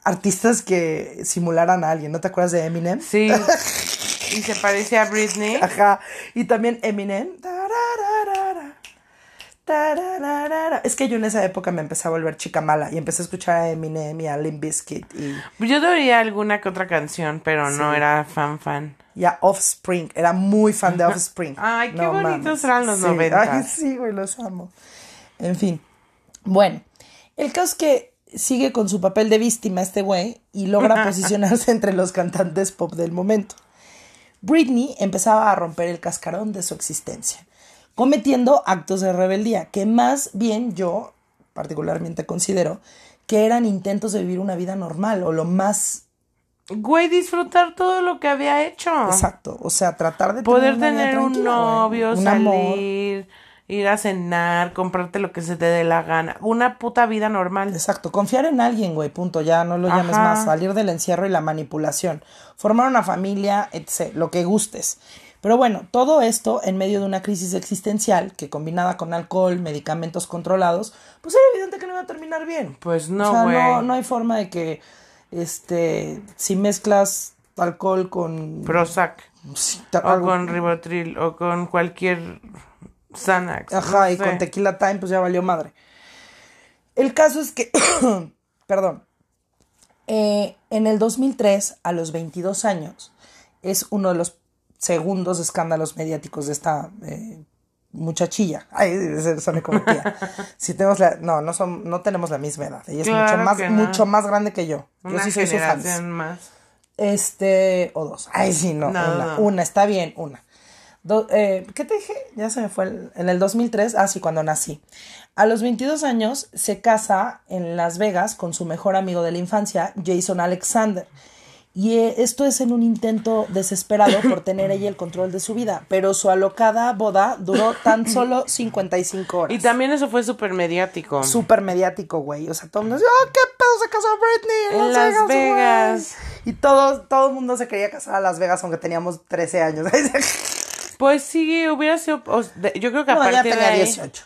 artistas que simularan a alguien. ¿No te acuerdas de Eminem? Sí. (laughs) y se parecía a Britney. Ajá. Y también Eminem. Es que yo en esa época me empecé a volver chica mala y empecé a escuchar a Eminem y a Limp Bizkit y, Yo oía alguna que otra canción, pero no era fan fan. y a Offspring. Era muy fan de (laughs) Offspring. Ay, qué No bonitos mames. eran los Sí. Ay, sí, güey, los amo. En fin. Bueno, el caso es que sigue con su papel de víctima este güey y logra (laughs) posicionarse entre los cantantes pop del momento. Britney empezaba a romper el cascarón de su existencia, cometiendo actos de rebeldía que más bien yo particularmente considero que eran intentos de vivir una vida normal o lo más Güey, disfrutar todo lo que había hecho. exacto, o sea, tratar de Poder tener un novio, un amor. Ir a cenar, comprarte lo que se te dé la gana. Una puta vida normal. Exacto, confiar en alguien, güey, punto, ya no lo llames más, salir del encierro y la manipulación, formar una familia, etc., lo que gustes. Pero bueno, todo esto en medio de una crisis existencial que combinada con alcohol, medicamentos controlados, pues era evidente que no iba a terminar bien. Pues no, o sea, güey. no, no hay forma de que, este, si mezclas alcohol con... Prozac. sí, O algo- con Ribotril. O con cualquier Xanax. Ajá, no y sé. con Tequila Time, pues ya valió madre. El caso es que, (coughs) perdón, eh, en el 2003, a los 22 años, es uno de los segundos escándalos mediáticos de esta eh, muchachilla. Ay, se- suena como tía. (laughs) Si tenemos la, no, no, son, no tenemos la misma edad. Ella es mucho más, no. mucho más grande que yo. Yo sí soy su fan. Este, o dos. Ay, sí, no, No, una. no. Una, está bien, una. Do- eh, ¿Qué te dije? Ya se me fue. el- en el 2003, ah, sí, cuando nací. A los 22 años se casa en Las Vegas con su mejor amigo de la infancia, Jason Alexander. Y eh, esto es en un intento desesperado por tener ella el control de su vida. Pero su alocada boda duró tan (coughs) solo 55 horas. Y también eso fue súper mediático. Súper mediático, güey. O sea, todo el mundo decía, oh, ¿qué pedo se casó Britney? En Las güey?" Vegas. Y todo, todo el mundo se quería casar a Las Vegas, aunque teníamos 13 años. (laughs) Pues sí, hubiera sido. yo creo que a no, partir de ahí. 18.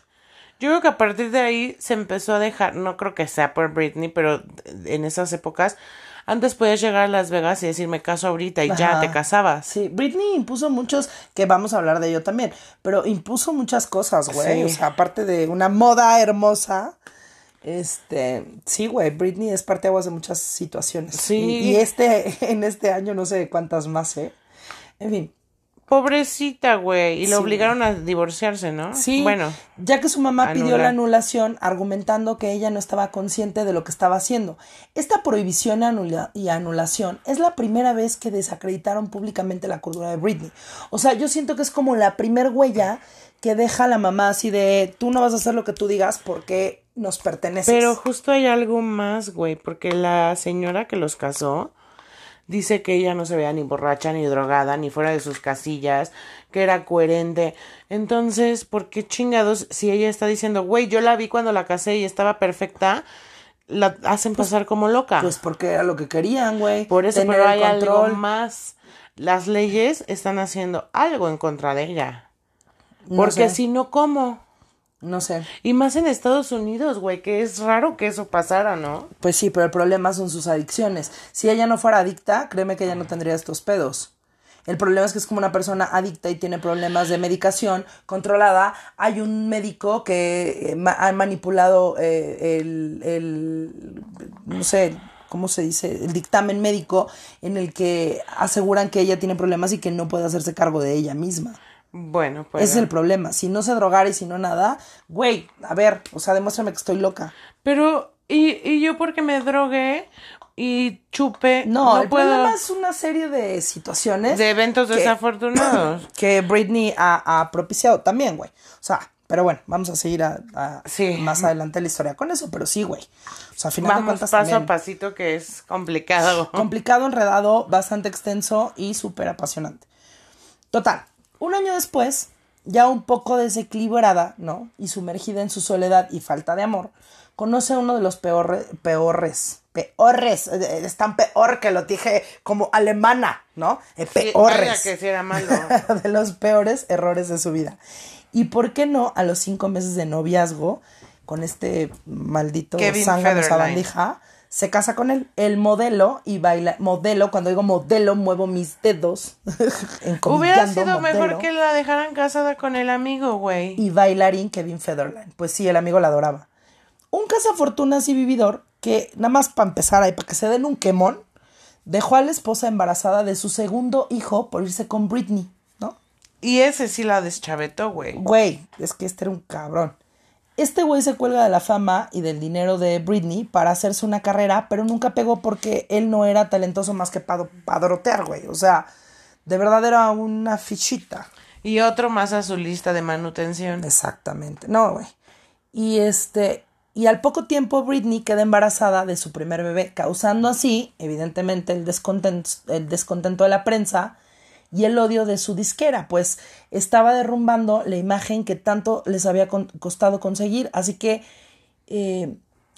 Yo creo que a partir de ahí se empezó a dejar. No creo que sea por Britney, pero en esas épocas. Antes podías llegar a Las Vegas y decir me caso ahorita y ya te casabas. Sí, Britney impuso muchos, que vamos a hablar de ello también, pero impuso muchas cosas, güey. Sí. O sea, aparte de una moda hermosa, este, sí, güey, Britney es parte aguas de muchas situaciones. Sí. Y, y este, (laughs) en este año no sé cuántas más, ¿eh? En fin. Pobrecita, güey. Y lo Sí. obligaron a divorciarse, ¿no? Sí, Bueno. ya que su mamá pidió la anulación argumentando que ella no estaba consciente de lo que estaba haciendo. Esta prohibición anula- y anulación es la primera vez que desacreditaron públicamente la cordura de Britney. O sea, yo siento que es como la primer huella que deja a la mamá así de tú no vas a hacer lo que tú digas porque nos perteneces. Pero justo hay algo más, güey, porque la señora que los casó dice que ella no se veía ni borracha ni drogada ni fuera de sus casillas, que era coherente. Entonces, ¿por qué chingados si ella está diciendo, güey, yo la vi cuando la casé y estaba perfecta? La hacen pasar como loca. Pues porque era lo que querían, güey. Por eso, tener pero hay algo control. más. Las leyes están haciendo algo en contra de ella. No Porque sé. si no, ¿cómo? No sé. Y más en Estados Unidos, güey, que es raro que eso pasara, ¿no? Pues sí, pero el problema son sus adicciones. Si ella no fuera adicta, créeme que ella no tendría estos pedos. El problema es que es como una persona adicta y tiene problemas de medicación controlada. Hay un médico que eh, ma- ha manipulado eh, el, el, no sé, ¿cómo se dice? El dictamen médico en el que aseguran que ella tiene problemas y que no puede hacerse cargo de ella misma. Bueno, pues. Ese es el problema. Si no se drogara y si no nada, güey, a ver, o sea, demuéstrame que estoy loca. Pero, y, y yo porque me drogué y chupe. No, No, el puedo. problema es una serie de situaciones De eventos que- desafortunados. (coughs) que Britney ha, ha propiciado también, güey. O sea, pero bueno, vamos a seguir a, a- Sí. más adelante la historia con eso, pero sí, güey. O sea, al final de Vamos cuentas paso a pasito que es complicado. complicado, enredado, bastante extenso y súper apasionante. Total, un año después, ya un poco desequilibrada, ¿no? Y sumergida en su soledad y falta de amor, conoce a uno de los peores, peores, peores, eh, es tan peor que lo dije como alemana, ¿no? Eh, Sí, peores. vaya que sí era malo. (laughs) de los peores errores de su vida. Y por qué no, a los cinco meses de noviazgo, con este maldito Federline. sabandija, se casa con él. El modelo y baila, modelo, cuando digo modelo, muevo mis dedos. (laughs) Hubiera sido mejor que la dejaran casada con el amigo, güey. Y bailarín Kevin Federline. Pues sí, el amigo la adoraba. Un cazafortunas y vividor que, nada más para empezar ahí, para que se den un quemón, dejó a la esposa embarazada de su segundo hijo por irse con Britney, ¿no? Y ese sí la deschavetó, güey. Güey, es que este era un cabrón. Este güey se cuelga de la fama y del dinero de Britney para hacerse una carrera, pero nunca pegó porque él no era talentoso más que para padrotear, güey. O sea, de verdad era una fichita. Y otro más a su lista de manutención. Exactamente. No, güey. Y este. Y al poco tiempo Britney queda embarazada de su primer bebé, causando así, evidentemente, el descontento, el descontento de la prensa y el odio de su disquera, pues estaba derrumbando la imagen que tanto les había costado conseguir. Así que, eh,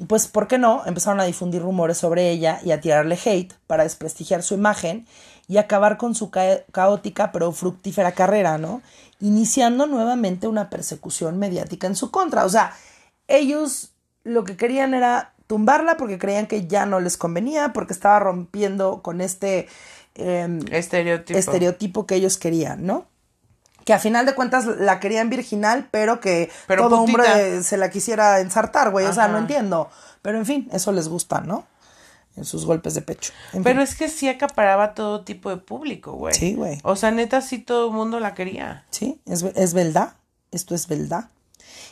pues, ¿por qué no? Empezaron a difundir rumores sobre ella y a tirarle hate para desprestigiar su imagen y acabar con su ca- caótica pero fructífera carrera, ¿no? Iniciando nuevamente una persecución mediática en su contra. O sea, ellos lo que querían era tumbarla porque creían que ya no les convenía, porque estaba rompiendo con este em, Estereotipo. estereotipo que ellos querían, ¿no? Que a final de cuentas la querían virginal, pero que Pero todo putita. hombre se la quisiera ensartar, güey. O sea, no entiendo. Pero en fin, eso les gusta, ¿no? En sus golpes de pecho. En Pero fin. es que sí acaparaba todo tipo de público, güey. Sí, güey. O sea, neta, sí todo el mundo la quería. Sí, es, es verdad. Esto es verdad.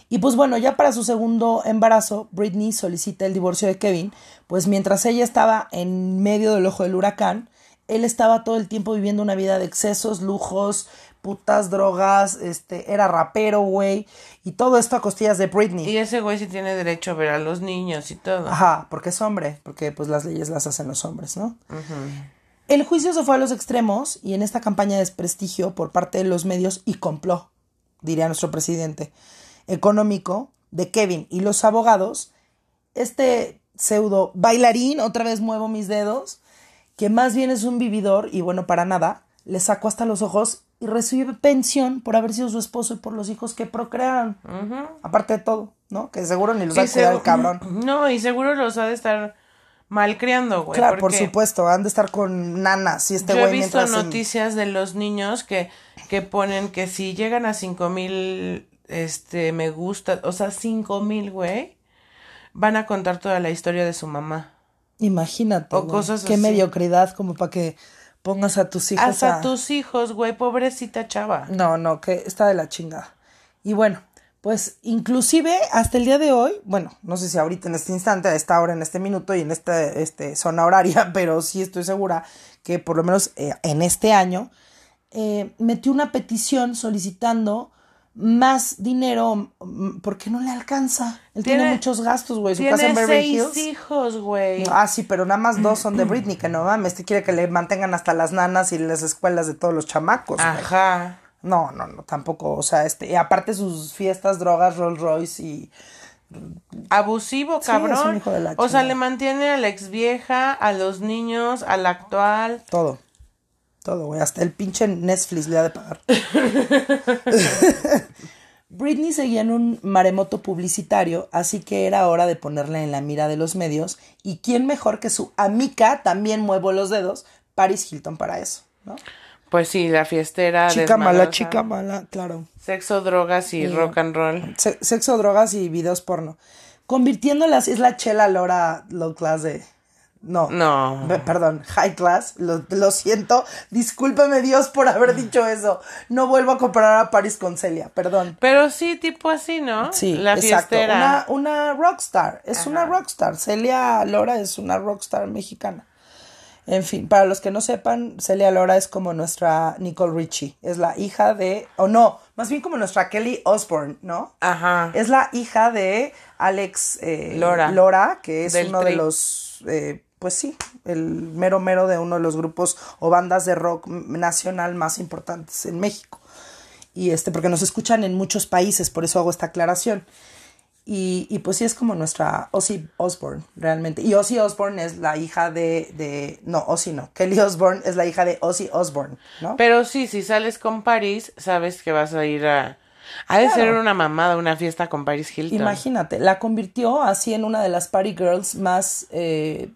Y pues bueno, ya para su segundo embarazo, Britney solicita el divorcio de Kevin, pues mientras ella estaba en medio del ojo del huracán, él estaba todo el tiempo viviendo una vida de excesos, lujos, putas, drogas, este, era rapero, güey, y todo esto a costillas de Britney. Y ese güey sí tiene derecho a ver a los niños y todo. Ajá, porque es hombre, porque pues las leyes las hacen los hombres, ¿no? El juicio se fue a los extremos y en esta campaña de desprestigio por parte de los medios y complot, diría nuestro presidente, económico de Kevin y los abogados, este pseudo bailarín, otra vez muevo mis dedos, que más bien es un vividor y bueno, para nada, le sacó hasta los ojos y recibe pensión por haber sido su esposo y por los hijos que procrearon. Aparte de todo, ¿no? Que seguro ni los va a cuidar el cabrón. (clears throat) No, y seguro los ha de estar malcriando, güey. Claro, por supuesto, han de estar con nanas y este Yo he güey visto en- noticias de los niños que, que ponen que si llegan a cinco mil este me gusta, o sea, cinco mil, güey, van a contar toda la historia de su mamá. Imagínate, o güey, cosas qué así. mediocridad como para que pongas a tus hijos Hasta a... tus hijos, güey, pobrecita chava. No, no, que está de la chingada. Y bueno, pues inclusive hasta el día de hoy, bueno, no sé si ahorita en este instante, a esta hora, en este minuto y en esta este, zona horaria, (laughs) pero sí estoy segura que por lo menos eh, en este año, eh, metió una petición solicitando más dinero, mm, ¿por qué no le alcanza? Él tiene, Tiene- muchos gastos, güey. Su casa en Beverly seis Hills. hijos, güey. Ah, sí, pero nada más dos son de (clears throat) Britney, que no mames. Este quiere que le mantengan hasta las nanas y las escuelas de todos los chamacos, güey. Ajá. No, no, no, tampoco. O sea, este, y aparte sus fiestas, drogas, Rolls Royce y. Abusivo, Sí, cabrón. es un hijo de la o sea, le mantiene a la ex vieja, a los niños, al actual. Todo. Todo, güey. Hasta el pinche Netflix le ha de pagar. (laughs) Britney seguía en un maremoto publicitario, así que era hora de ponerla en la mira de los medios. Y quién mejor que su amiga, también muevo los dedos, Paris Hilton para eso, ¿no? Pues sí, la fiestera. Chica mala, chica mala, claro. Sexo, drogas y rock and roll. Se- sexo, drogas y videos porno. Convirtiéndolas, es la chela Lora low class de. No. No. Perdón, high class. Lo, lo siento. Discúlpeme Dios por haber dicho eso. No vuelvo a comparar a Paris con Celia, perdón. Pero sí, tipo así, ¿no? Sí, La exacto. fiestera. Una, una rockstar. Es una rockstar. Celia Lora es una rockstar mexicana. En fin, para los que no sepan, Celia Lora es como nuestra Nicole Richie. Es la hija de. O no, más bien como nuestra Kelly Osbourne, ¿no? Ajá. Es la hija de Alex eh, Lora. que es Del uno de los, eh, pues sí, el mero mero de uno de los grupos o bandas de rock nacional más importantes en México. Y este, porque nos escuchan en muchos países, por eso hago esta aclaración. Y, y pues sí es como nuestra Ozzy Osbourne, realmente. Y Ozzy Osbourne es la hija de, de, no, Ozzy no, Kelly Osbourne es la hija de Ozzy Osbourne, ¿no? Pero sí, si sales con París, sabes que vas a ir a. Ha de ser una mamada, una fiesta con Paris Hilton. Imagínate, la convirtió así en una de las party girls más eh,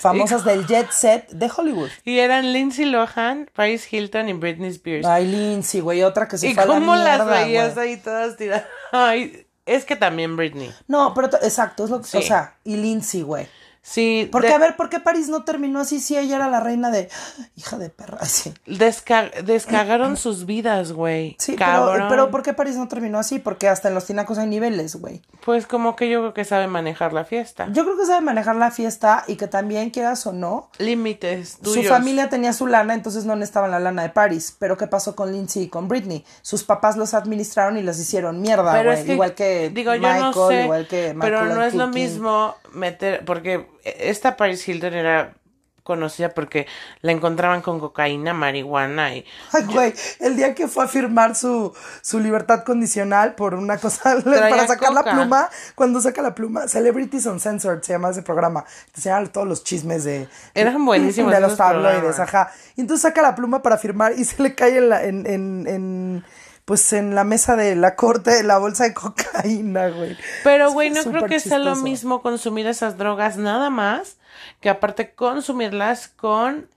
famosas del jet set de Hollywood. Y eran Lindsay Lohan, Paris Hilton y Britney Spears. Ay, Lindsay, güey, otra que se ¿Y fue a la cómo las veías güey. ahí todas tiradas? (laughs) Ay, es que también Britney. No, pero exacto, es lo que, o Sí. sea, y Lindsay, güey. Sí, Porque, de- a ver, ¿por qué París no terminó así si ella era la reina de... (gasps) Hija de perra, (laughs) sí. desca- descagaron sus vidas, güey. Sí, pero, Cabrón. pero ¿por qué París no terminó así? Porque hasta en los tinacos hay niveles, güey. Pues como que yo creo que sabe manejar la fiesta. Yo creo que sabe manejar la fiesta y que también, quieras o no, Límites tuyos. Su familia tenía su lana, entonces no necesitaban la lana de Paris. Pero ¿qué pasó con Lindsay y con Britney? Sus papás los administraron y los hicieron mierda, Pero güey. es que, igual que digo, yo Michael, no sé, igual que pero Michael no es lo mismo meter, porque esta Paris Hilton era conocida porque la encontraban con cocaína, marihuana y Ay, güey, el día que fue a firmar su, su libertad condicional por una cosa (laughs) para sacar la pluma, cuando saca la pluma, Celebrities Uncensored se llama ese programa, te enseñaban todos los chismes de Eran buenísimos de los tabloides, programas. ajá. Y entonces saca la pluma para firmar y se le cae en la, en, en, en pues en la mesa de la corte la bolsa de cocaína, güey. Pero, güey, no creo que sea lo mismo consumir esas drogas nada más que aparte consumirlas con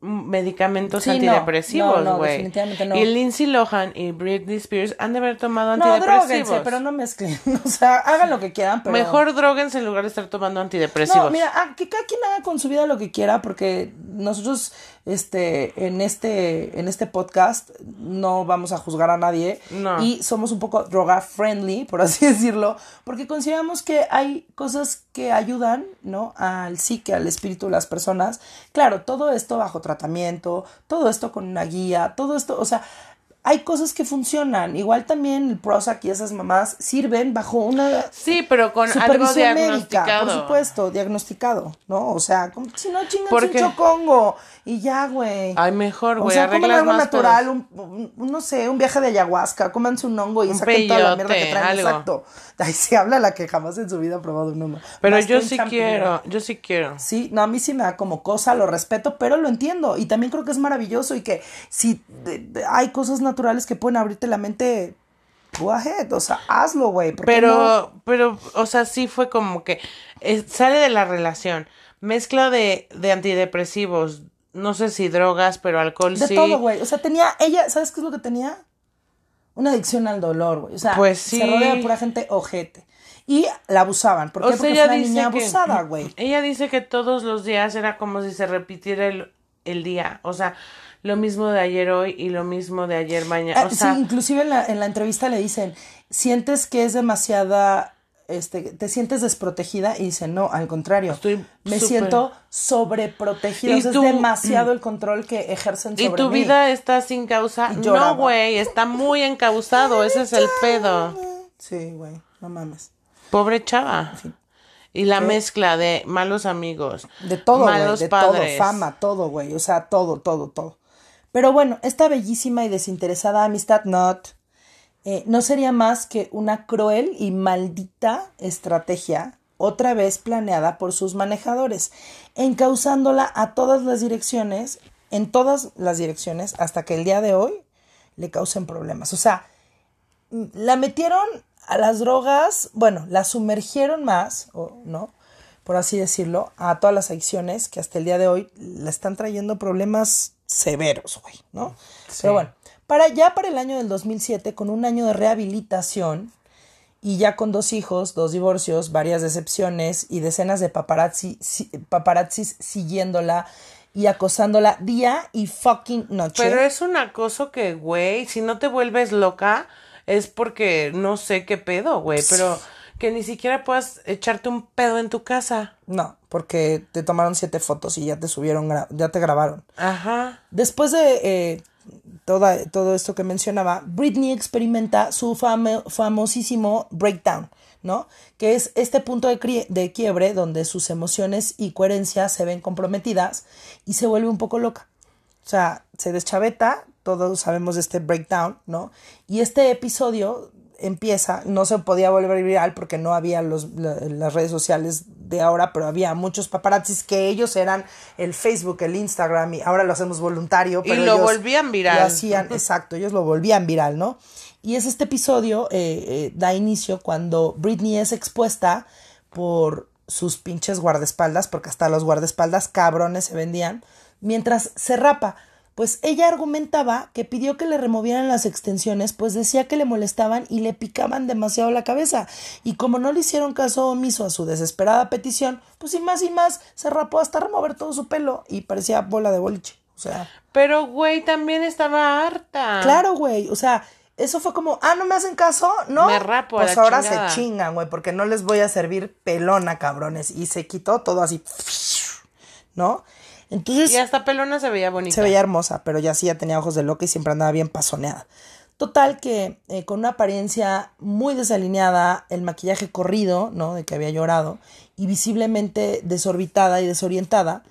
medicamentos Sí, no. antidepresivos, No, no, güey. definitivamente no. Y Lindsay Lohan y Britney Spears han de haber tomado No, antidepresivos. droguense, pero no mezclen. (laughs) O sea, hagan lo que quieran, pero... Mejor droguense en lugar de estar tomando antidepresivos. No, mira, ah, que cada quien haga con su vida lo que quiera, porque nosotros, este, en este, en este podcast no vamos a juzgar a nadie No. y somos un poco droga friendly, por así (laughs) decirlo, porque consideramos que hay cosas que ayudan, ¿no? Al psique, al espíritu de las personas. Claro, todo esto bajo tratamiento, todo esto con una guía, todo esto, o sea, hay cosas que funcionan. Igual también el Prozac y esas mamás sirven bajo una Sí, pero con algo supervisión médica, diagnosticado. por supuesto, diagnosticado, ¿no? O sea, como si no chingan Porque- un chocongo y ya, güey. Ay, mejor, O güey, sea, coman algo más natural, un, un- no sé, un viaje de ayahuasca, cómanse un hongo y Un saquen toda la mierda que peyote, traen, algo. exacto. Ay, sí, habla la que jamás en su vida ha probado un hongo. Pero Más yo sí champiñón. quiero, yo sí quiero. Sí, no, a mí sí me da como cosa, lo respeto, pero lo entiendo. Y también creo que es maravilloso y que si de- de- hay cosas naturales que pueden abrirte la mente, go ahead, o sea, hazlo, güey. ¿por qué Pero, no? pero, o sea, sí fue como que eh, sale de la relación. Mezcla de, de antidepresivos, no sé si drogas, pero alcohol De sí. todo, güey. O sea, tenía, ella, ¿sabes qué es lo que tenía? Una adicción al dolor, güey. O sea, Pues sí. se rodea de pura gente ojete. Y la abusaban. ¿Por qué? O sea, Porque ella es una niña que- abusada, güey. Ella dice que todos los días era como si se repitiera el, el día. O sea, lo mismo de ayer hoy y lo mismo de ayer mañana. Ah, O sea, sí, inclusive en la, en la entrevista le dicen, sientes que es demasiada este, te sientes desprotegida y dice, no, al contrario, Estoy me siento sobreprotegida. Y O sea, es demasiado el control que ejercen ¿Y sobre tu mí. vida está sin causa? Y. No, güey, está muy encausado, ese es el pedo. Sí, güey, no mames. Pobre chava. Y la mezcla de malos amigos, De todo, malos de padres. todo, fama, todo, güey, o sea, todo, todo, todo. Pero bueno, esta bellísima y desinteresada amistad, not, eh, no sería más que una cruel y maldita estrategia, otra vez planeada por sus manejadores, encauzándola a todas las direcciones, en todas las direcciones, hasta que el día de hoy le causen problemas. O sea, la metieron a las drogas, bueno, la sumergieron más, o no, por así decirlo, a todas las adicciones que hasta el día de hoy le están trayendo problemas severos, güey, ¿no? Pero bueno, para ya para el año del 2007, con un año de rehabilitación y ya con dos hijos, dos divorcios, varias decepciones y decenas de paparazzi, si- paparazzis siguiéndola y acosándola día y fucking noche. Pero es un acoso que, güey, si no te vuelves loca, es porque no sé qué pedo, güey, pero que ni siquiera puedas echarte un pedo en tu casa. No, porque te tomaron siete fotos y ya te subieron, ya te grabaron. Ajá. Después de eh, toda, todo esto que mencionaba, Britney experimenta su famo- famosísimo breakdown, ¿no? Que es este punto de, de quiebre donde sus emociones y coherencia se ven comprometidas y se vuelve un poco loca. O sea, se deschaveta, todos sabemos de este breakdown, ¿no? Y este episodio empieza, no se podía volver viral porque no había los, la- las redes sociales de ahora, pero había muchos paparazzis que ellos eran el Facebook, el Instagram y ahora lo hacemos voluntario. Y Pero lo ellos volvían viral. Lo hacían, exacto, ellos lo volvían viral, ¿no? Y es este episodio, eh, eh, da inicio cuando Britney es expuesta por sus pinches guardaespaldas, porque hasta los guardaespaldas cabrones se vendían, mientras se rapa. Pues ella argumentaba que pidió que le removieran las extensiones, pues decía que le molestaban y le picaban demasiado la cabeza. Y como no le hicieron caso omiso a su desesperada petición, pues sin más y más se rapó hasta remover todo su pelo y parecía bola de boliche. O sea, Pero, güey, también estaba harta. Claro, güey. O sea, eso fue como, ah, no me hacen caso, ¿no? Me rapo a Pues la ahora chingada. se chingan, güey, porque no les voy a servir pelona, cabrones. Y se quitó todo así, ¿no? Entonces Y hasta pelona se veía bonita. se veía hermosa, pero ya sí ya tenía ojos de loca y siempre andaba bien pasoneada. Total que eh, con una apariencia muy desalineada, el maquillaje corrido, ¿no? De que había llorado, y visiblemente desorbitada y desorientada,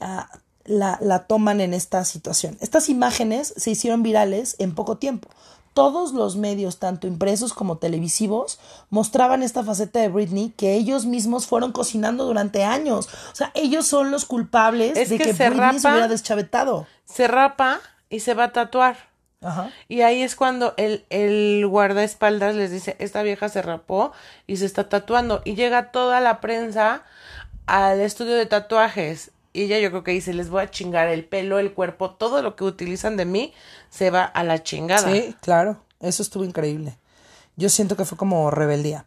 ah, la, la toman en esta situación. Estas imágenes se hicieron virales en poco tiempo. Todos los medios, tanto impresos como televisivos, mostraban esta faceta de Britney que ellos mismos fueron cocinando durante años. O sea, ellos son los culpables Es de que que, se Britney se hubiera deschavetado. Se rapa y se va a tatuar. Ajá. Y ahí es cuando el, el guardaespaldas les dice, esta vieja se rapó y se está tatuando. Y llega toda la prensa al estudio de tatuajes. Y ella yo creo que dice, les voy a chingar el pelo, el cuerpo, todo lo que utilizan de mí se va a la chingada. Sí, claro. Eso estuvo increíble. Yo siento que fue como rebeldía.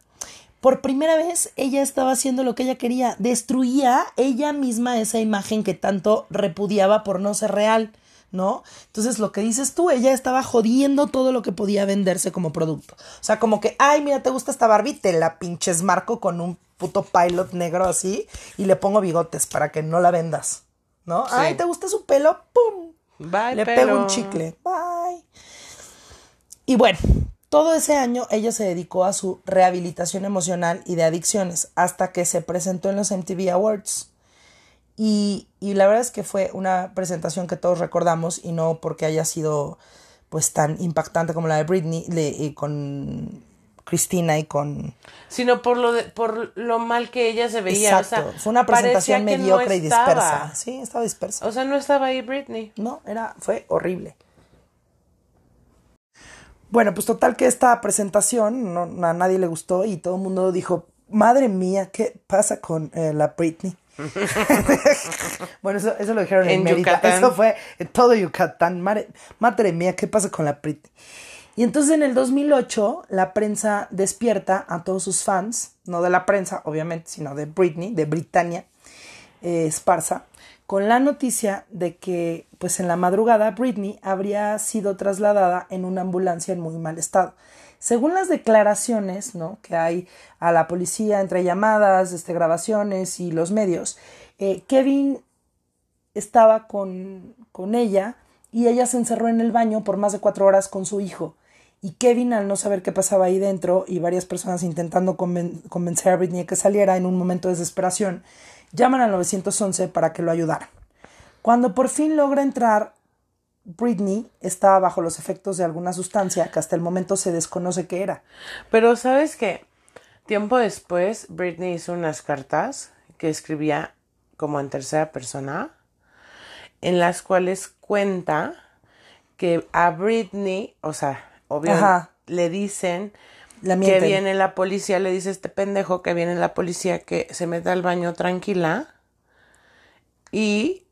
Por primera vez ella estaba haciendo lo que ella quería. Destruía ella misma esa imagen que tanto repudiaba por no ser real, ¿no? Entonces lo que dices tú, ella estaba jodiendo todo lo que podía venderse como producto. O sea, como que, ay, mira, te gusta esta Barbie, te la pinches marco con un puto pilot negro así y le pongo bigotes para que no la vendas, ¿no? Ay, ¿te gusta su pelo? ¡Pum! Bye, Le pelo. pego un chicle. Bye. Y bueno, todo ese año ella se dedicó a su rehabilitación emocional y de adicciones hasta que se presentó en los MTV Awards. Y, y la verdad es que fue una presentación que todos recordamos y no porque haya sido pues tan impactante como la de Britney le- y con Cristina y con... Sino por lo, de, por lo mal que ella se veía. Exacto, o sea, fue una presentación no mediocre y dispersa. Sí, estaba dispersa. O sea, no estaba ahí Britney. No, era, fue horrible. Bueno, pues total que esta presentación no, a nadie le gustó y todo el mundo dijo, madre mía, ¿qué pasa con eh, la Britney? (laughs) bueno, eso, eso lo dijeron en, En Mérida. Eso fue en todo Yucatán. Madre, madre mía, ¿qué pasa con la Britney? Y entonces en el 2008 la prensa despierta a todos sus fans, no de la prensa, obviamente, sino de Britney, de Britannia, eh, Esparza, con la noticia de que, pues en la madrugada, Britney habría sido trasladada en una ambulancia en muy mal estado. Según las declaraciones, ¿no? Que hay a la policía entre llamadas, este, grabaciones y los medios, eh, Kevin estaba con, con ella y ella se encerró en el baño por más de cuatro horas con su hijo. Y Kevin, al no saber qué pasaba ahí dentro y varias personas intentando conven- convencer a Britney que saliera en un momento de desesperación, llaman al 911 para que lo ayudaran. Cuando por fin logra entrar, Britney estaba bajo los efectos de alguna sustancia que hasta el momento se desconoce qué era. Pero sabes que tiempo después Britney hizo unas cartas que escribía como en tercera persona, en las cuales cuenta que a Britney, o sea, Ajá. le dicen La que viene la policía, le dice este pendejo que viene la policía que se meta al baño tranquila y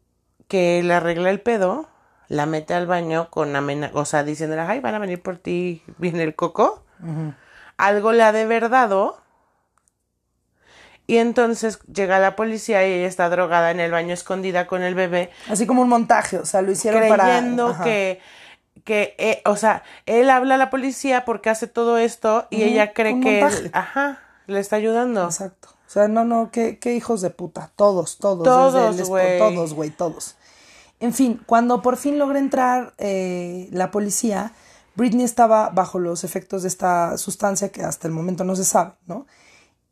que le arregla el pedo, la mete al baño con amenaza, o sea, diciéndole, ay, van a venir por ti, viene el coco. Algo le ha de verdad y entonces llega la policía y ella está drogada en el baño escondida con el bebé, Así como un montaje, o sea, lo hicieron para... creyendo Ajá. que que eh, o sea él habla a la policía porque hace todo esto y ella cree que él, ajá le está ayudando Exacto. O sea, no, no, qué, qué hijos de puta. Todos, todos. Todos, güey. Todos, güey, todos. En fin, cuando por fin logra entrar eh, la policía, Britney estaba bajo los efectos de esta sustancia que hasta el momento no se sabe, ¿no?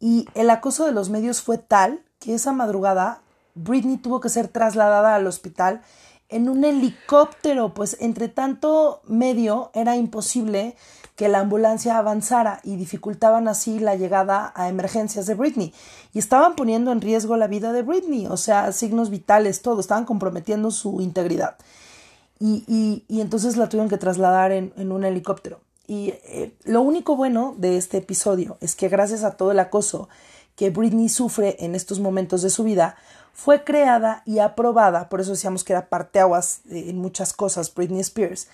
Y el acoso de los medios fue tal que esa madrugada Britney tuvo que ser trasladada al hospital en un helicóptero, pues entre tanto medio era imposible que la ambulancia avanzara y dificultaban así la llegada a emergencias de Britney. Y estaban poniendo en riesgo la vida de Britney, o sea, signos vitales, todo, estaban comprometiendo su integridad. Y, y, y entonces la tuvieron que trasladar en, en un helicóptero. Y eh, lo único bueno de este episodio es que gracias a todo el acoso que Britney sufre en estos momentos de su vida, fue creada y aprobada, por eso decíamos que era parteaguas eh, en muchas cosas, Britney Spears,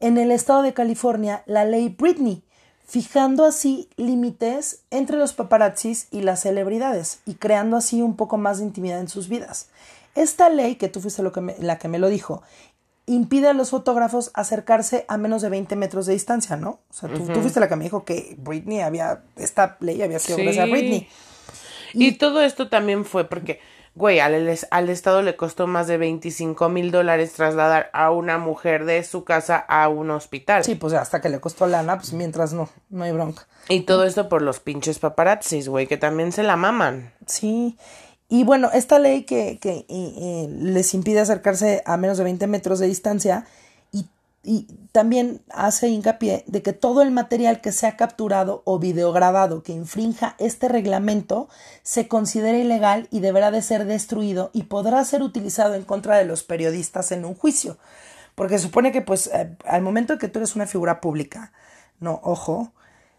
en el estado de California la ley Britney, fijando así límites entre los paparazzis y las celebridades y creando así un poco más de intimidad en sus vidas. Esta ley, que tú fuiste lo que me- la que me lo dijo, impide a los fotógrafos acercarse a menos de 20 metros de distancia, ¿no? O sea, tú, tú fuiste la que me dijo que Britney había, esta ley había sido Sí. gracias a Britney. y todo esto también fue porque güey al, al estado le costó más de 25 mil dólares trasladar a una mujer de su casa a un hospital Sí, pues hasta que le costó lana, pues mientras no, no hay bronca. y todo esto por los pinches paparazzis güey que también se la maman Sí. Y bueno, esta ley que, que eh, eh, les impide acercarse a menos de 20 metros de distancia y, también hace hincapié de que todo el material que sea capturado o videograbado que infrinja este reglamento se considera ilegal y deberá de ser destruido y podrá ser utilizado en contra de los periodistas en un juicio. Porque supone que pues eh, al momento que tú eres una figura pública, no, ojo,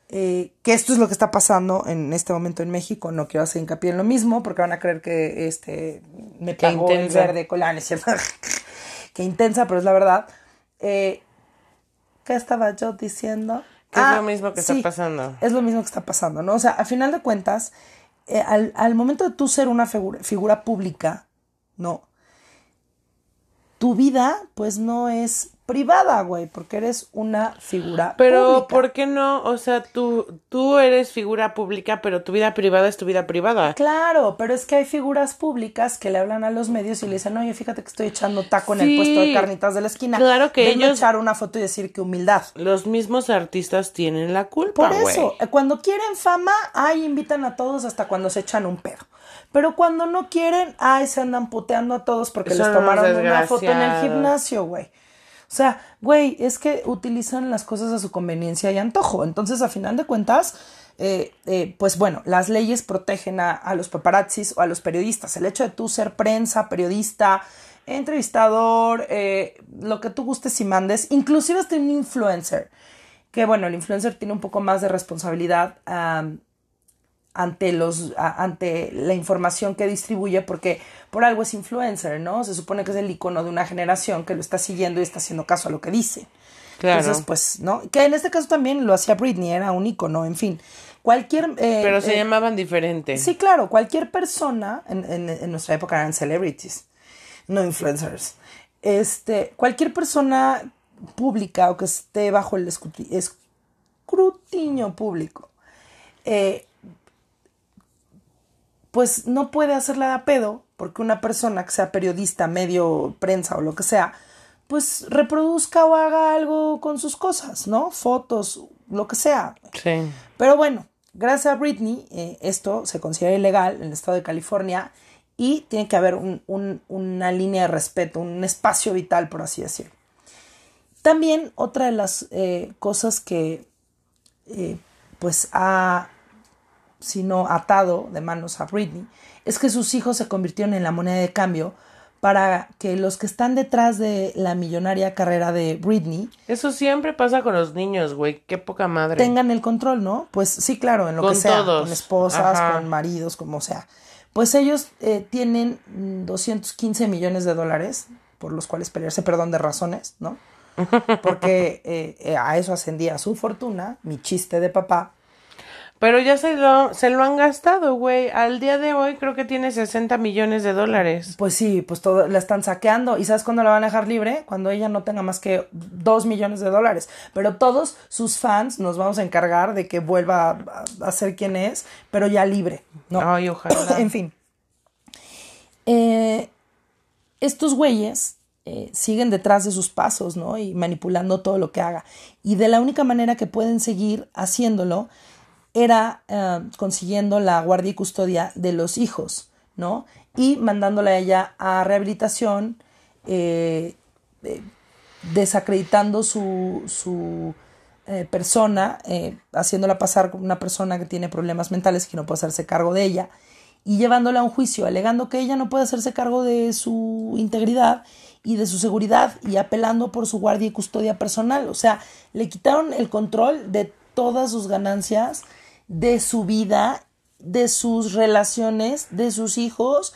eh, que esto es lo que está pasando en este momento en México. No quiero hacer hincapié en lo mismo porque van a creer que este me pagó el verde colán, es cierto. (laughs) que intensa, pero es la verdad. Eh, ¿Qué estaba yo diciendo? Que es Ah, lo mismo que está pasando. Es lo mismo que está pasando, ¿no? O sea, a final de cuentas, eh, al, al momento de tú ser una figura, figura pública, ¿no? Tu vida, pues no es privada, güey, porque eres una figura Pero, pública. ¿por qué no? O sea, tú, tú eres figura pública, pero tu vida privada es tu vida privada. Claro, pero es que hay figuras públicas que le hablan a los medios y le dicen, oye, fíjate que estoy echando taco en el puesto de carnitas de la esquina. Claro que Vengo a ellos- echar una foto y decir que humildad. Los mismos artistas tienen la culpa, Por eso, eh, cuando quieren fama, ay, invitan a todos hasta cuando se echan un pedo. Pero cuando no quieren, ay, se andan puteando a todos porque les tomaron una foto en el gimnasio, güey. O sea, güey, es que utilizan las cosas a su conveniencia y antojo. Entonces, a final de cuentas, eh, eh, pues bueno, las leyes protegen a, a los paparazzis o a los periodistas. El hecho de tú ser prensa, periodista, entrevistador, eh, lo que tú gustes y mandes, inclusive hasta un influencer, que bueno, el influencer tiene un poco más de responsabilidad ante los ante la información que distribuye porque por algo es influencer, ¿no? Se supone que es el icono de una generación que lo está siguiendo y está haciendo caso a lo que dice. Claro. Entonces, pues, ¿no? Que en este caso también lo hacía Britney, era un icono, en fin. Cualquier eh, pero se eh, llamaban diferente. Sí, claro, cualquier persona, en, en- en nuestra época eran celebrities, no influencers. Este, cualquier persona pública o que esté bajo el escruti- es- escrutinio público, eh, pues no puede hacerla de pedo porque una persona que sea periodista, medio, prensa o lo que sea, pues reproduzca o haga algo con sus cosas, ¿no? Fotos, lo que sea. Sí. Pero bueno, gracias a Britney, eh, esto se considera ilegal en el estado de California y tiene que haber un- un- una línea de respeto, un espacio vital, por así decirlo. También otra de las eh, cosas que eh, pues ha sino atado de manos a Britney es que sus hijos se convirtieron en la moneda de cambio para que los que están detrás de la millonaria carrera de Britney Eso siempre pasa con los niños, güey. Qué poca madre. tengan el control, ¿no? Pues sí, claro, en lo Con que sea, todos. con esposas, Ajá. con maridos, como sea. Pues ellos eh, tienen mm, 215 millones de dólares por los cuales pelearse, perdón, de razones, ¿no? (laughs) Porque eh, eh, a eso ascendía su fortuna, mi chiste de papá. Pero ya se lo, se lo han gastado, güey. Al día de hoy creo que tiene 60 millones de dólares. Pues sí, pues todo la están saqueando. ¿Y sabes cuándo la van a dejar libre? Cuando ella no tenga más que 2 millones de dólares. Pero todos sus fans nos vamos a encargar de que vuelva a, a ser quien es, pero ya libre, ¿no? Ay, ojalá. (clears throat) en fin. Eh, estos güeyes eh, siguen detrás de sus pasos, ¿no? Y manipulando todo lo que haga. Y de la única manera que pueden seguir haciéndolo era eh, consiguiendo la guardia y custodia de los hijos, ¿no? Y mandándola a ella a rehabilitación, eh, eh, desacreditando su, su eh, persona, haciéndola pasar como una persona que tiene problemas mentales que no puede hacerse cargo de ella y llevándola a un juicio, alegando que ella no puede hacerse cargo de su integridad y de su seguridad y apelando por su guardia y custodia personal. O sea, le quitaron el control de todas sus ganancias, de su vida, de sus relaciones, de sus hijos,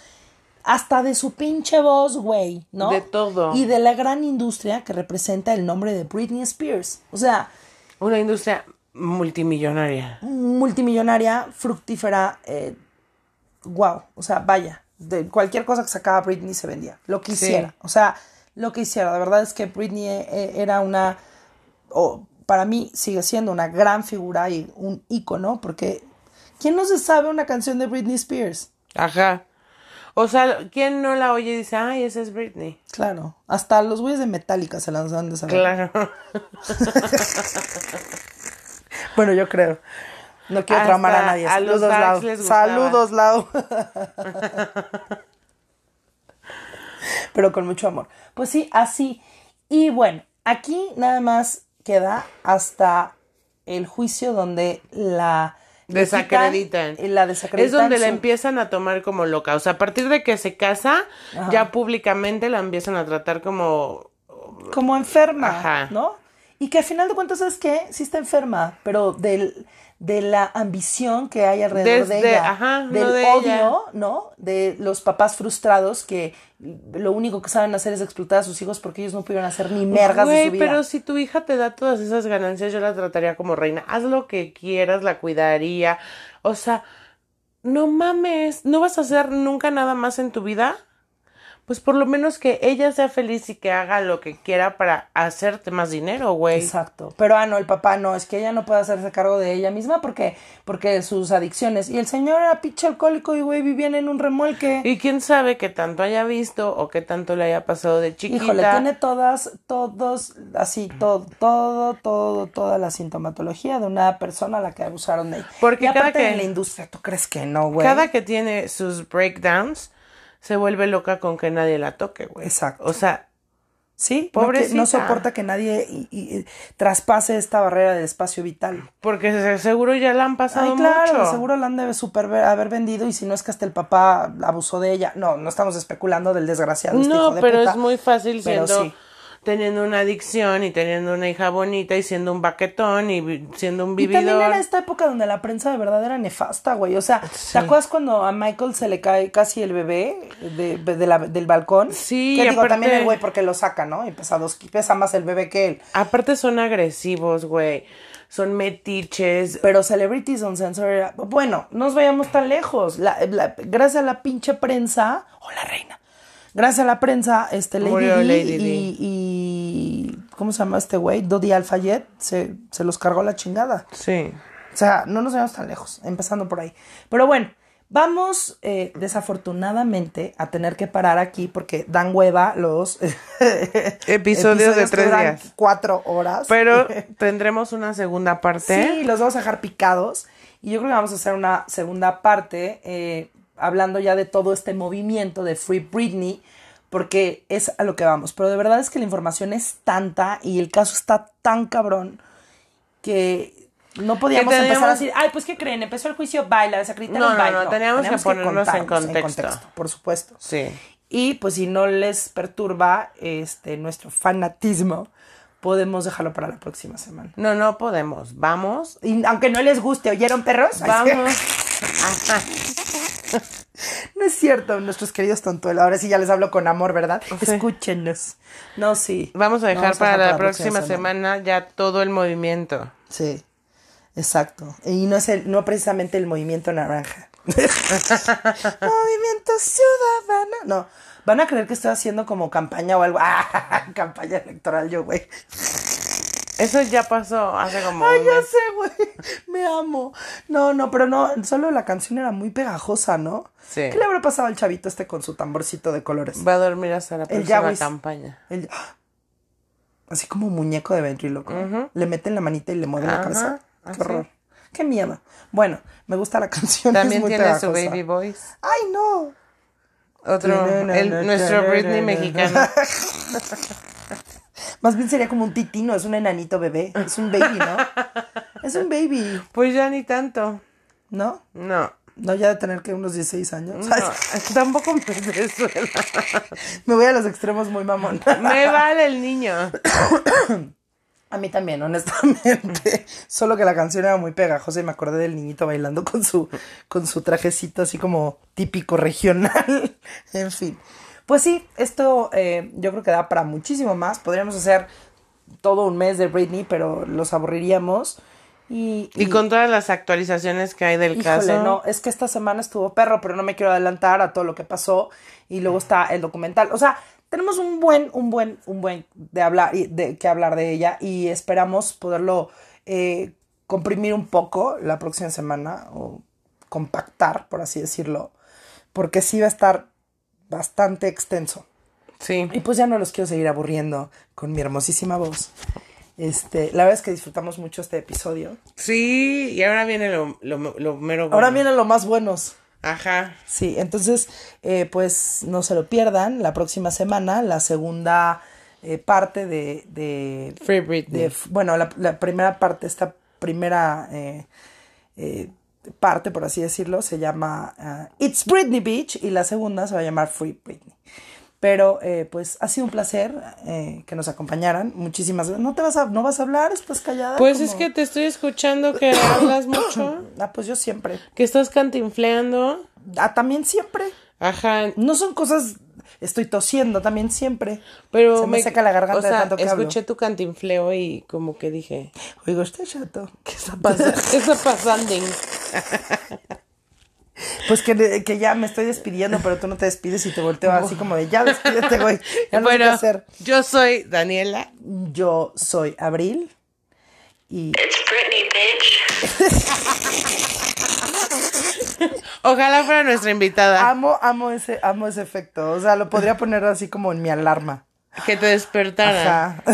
hasta de su pinche voz, güey, ¿no? De todo. Y de la gran industria que representa el nombre de Britney Spears. O sea, Una industria multimillonaria. multimillonaria, fructífera, eh, wow, o sea, vaya, de cualquier cosa que sacaba Britney se vendía, lo que Sí. hiciera, o sea, lo que hiciera, la verdad es que Britney eh, era una, para mí sigue siendo una gran figura y un ícono, porque ¿quién no se sabe una canción de Britney Spears? Ajá. O sea, ¿quién no la oye y dice, ay, esa es Britney? Claro, hasta los güeyes de Metallica se las han de saber. Claro. (laughs) Bueno, yo creo. No quiero Hasta traumar a nadie. a los Saludos, Darks Lau. les. Saludos, Lau. (laughs) Pero con mucho amor. Pues sí, así. Y bueno, aquí nada más queda hasta el juicio donde la Desacreditan. quitan- La desacreditan. Es donde la empiezan a tomar como loca. O sea, a partir de que se casa, ya públicamente la empiezan a tratar como... como enferma, Ajá. ¿no? Y que al final de cuentas es que sí está enferma, pero del, de la ambición que hay alrededor de ella, ajá, no del de odio, ella. ¿no? De los papás frustrados que lo único que saben hacer es explotar a sus hijos porque ellos no pudieron hacer ni mergas de su vida. pero si tu hija te da todas esas ganancias, yo la trataría como reina. Haz lo que quieras, la cuidaría. O sea, no mames, ¿no vas a hacer nunca nada más en tu vida? Pues por lo menos que ella sea feliz y que haga lo que quiera para hacerte más dinero, güey. Exacto. Pero ah, no, el papá no, es que ella no puede hacerse cargo de ella misma porque, porque sus adicciones. Y el señor era pinche alcohólico y güey vivían en un remolque. Y quién sabe qué tanto haya visto o qué tanto le haya pasado de chiquita. Híjole, tiene todas, todos, así, todo, todo, todo, toda la sintomatología de una persona a la que abusaron de ella. Porque y cada que- en la industria, ¿tú crees que no, güey? Cada que tiene sus breakdowns, se vuelve loca con que nadie la toque, güey. Exacto. O sea, Sí, Pobrecita. no soporta que nadie y- y- y traspase esta barrera del espacio vital. porque se- seguro ya la han pasado Ay, claro, mucho. seguro la han de super haber vendido y si no es que hasta el papá abusó de ella. No, no estamos especulando del desgraciado este hijo No, de pero puta, es muy fácil pero siendo sí. Teniendo una adicción y teniendo una hija bonita y siendo un baquetón y siendo un Y también vividor. era esta época donde la prensa de verdad era nefasta, güey. O sea, ¿te acuerdas cuando a Michael se le cae casi el bebé de, de la- del balcón? Sí, Que digo, aparte- también el güey porque lo saca, ¿no? Y pesa, dos, pesa más el bebé que él. Aparte son agresivos, güey. Son metiches. Pero Celebrities on Censor era... Bueno, no nos vayamos tan lejos. La- la- gracias a la pinche prensa... ¡Oh, la reina! Gracias a la prensa, este, Lady Murió Lady y, ¿cómo se llama este güey? Dodi Alfayet se, se los cargó la chingada. Sí. O sea, no nos vayamos tan lejos, empezando por ahí. Pero bueno, vamos eh, desafortunadamente a tener que parar aquí porque dan hueva los (laughs) Episodios de que tres días. Cuatro horas. Pero (laughs) tendremos una segunda parte. Sí, los vamos a dejar picados. Y yo creo que vamos a hacer una segunda parte eh, hablando ya de todo este movimiento de Free Britney, porque es a lo que vamos. Pero de verdad es que la información es tanta y el caso está tan cabrón que no podíamos teníamos- empezar a decir, ay, pues ¿qué creen? Empezó el juicio, baila, desacreditaron, No, no, baila. no, teníamos que ponernos en contarnos contexto. por supuesto. Sí. Y pues si no les perturba este nuestro fanatismo, podemos dejarlo para la próxima semana. No, no podemos. Vamos. Y aunque no les guste, ¿oyeron perros? Vamos. (laughs) (laughs) No es cierto, nuestros queridos tontuelos. Ahora sí ya les hablo con amor, ¿verdad? Sí. Escúchenos. No, sí. Vamos a dejar Vamos para dejar la próxima semana ya todo el movimiento. Sí, exacto. Y no es el, no precisamente el movimiento naranja. (laughs) movimiento ciudadano. No, van a creer que estoy haciendo como campaña o algo. (laughs) Ah, campaña electoral yo, güey. Eso ya pasó hace como Ay, un ya sé, güey. (laughs) Me amo. No, no, pero no, solo la canción era muy pegajosa, ¿no? Sí. ¿Qué le habrá pasado al chavito este con su tamborcito de colores? Va a dormir hasta la El próxima Yawis. campaña. El- ¡ah! así como muñeco de ventríloco. Le meten la manita y le mueven la cabeza. Qué así. horror. Qué miedo. Bueno, me gusta la canción. es También muy tiene su baby voice. Ay, no. Otro, el- nuestro Britney mexicano. (laughs) Más bien sería como un titino, es un enanito bebé. Es un baby, ¿no? (laughs) Es un baby, Pues ya ni tanto. ¿no? No. No, ya de tener que unos 16 años. No, (laughs) tampoco me suena. Me voy a los extremos muy mamón. Me vale el niño. (coughs) A mí también, honestamente. (laughs) Solo que la canción era muy pegajosa y me acordé del niñito bailando con su, con su trajecito así como típico regional. en fin. Pues sí, esto eh, yo creo que da para muchísimo más. Podríamos hacer todo un mes de Britney, pero los aburriríamos. Y, Y con todas las actualizaciones que hay del Híjole, caso. no, es que esta semana estuvo perro, pero no me quiero adelantar a todo lo que pasó. Y luego está el documental. O sea, tenemos un buen, un buen, un buen de hablar, y de que hablar de ella. Y esperamos poderlo eh, comprimir un poco la próxima semana. O compactar, por así decirlo. Porque sí va a estar bastante extenso. Sí. Y pues ya no los quiero seguir aburriendo con mi hermosísima voz. Este, la verdad es que disfrutamos mucho este episodio. Sí, y ahora viene lo, lo, lo mero bueno. Ahora vienen los más buenos. Ajá. Sí, entonces, eh, pues no se lo pierdan la próxima semana, la segunda eh, parte de, de, Free Britney. de- bueno, la, la primera parte, esta primera eh, eh, parte, por así decirlo, se llama ah, It's Britney Beach y la segunda se va a llamar Free Britney. Pero eh, pues ha sido un placer eh, que nos acompañaran. Muchísimas gracias. ¿No te vas a, no vas a hablar? ¿Estás callada? Pues como- es que te estoy escuchando que (coughs) hablas mucho, (coughs) Ah, pues yo siempre. que estás cantinfleando. Ah, también siempre. Ajá. No son cosas. Estoy tosiendo también siempre. Pero Se me seca la garganta o sea, de tanto que hablo. escuché tu cantinfleo y como que dije, Oigo, está chato. ¿qué está pasando? ¿Qué (laughs) está pasando? Pues que, que ya me estoy despidiendo, pero tú no te despides y te volteo así como de ya despídete, güey. Ya no sé qué bueno, hacer. yo soy Daniela. Yo soy Abril y It's Britney, bitch. (laughs) Ojalá fuera nuestra invitada. amo, amo ese, amo ese efecto. O sea, lo podría poner así como en mi alarma. Que te despertara. Ajá. (laughs)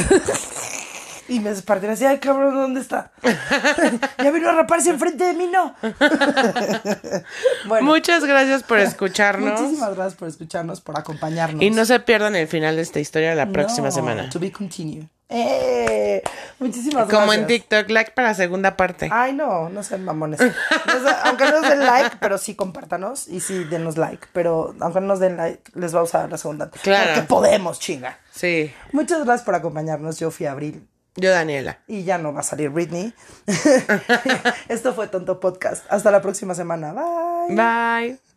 Y me desperté así, ay cabrón, ¿dónde está? (laughs) ya vino a raparse enfrente de mí, no. (laughs) bueno, Muchas gracias por escucharnos. muchísimas gracias por escucharnos, por acompañarnos. Y no se pierdan el final de esta historia la próxima No, semana. To be continued. ¡Eh! Muchísimas Como gracias. en TikTok, like para segunda parte. Ay, no, no sean mamones. No aunque no nos den like, pero sí compártanos y sí denos like. Pero aunque no nos den like, les vamos a dar la segunda. Claro. Porque podemos, chinga. Sí. Muchas gracias por acompañarnos. Yo fui Abril Yo, Daniela. y ya no va a salir Britney. (laughs) Esto fue Tonto Podcast. Hasta la próxima semana. Bye. Bye.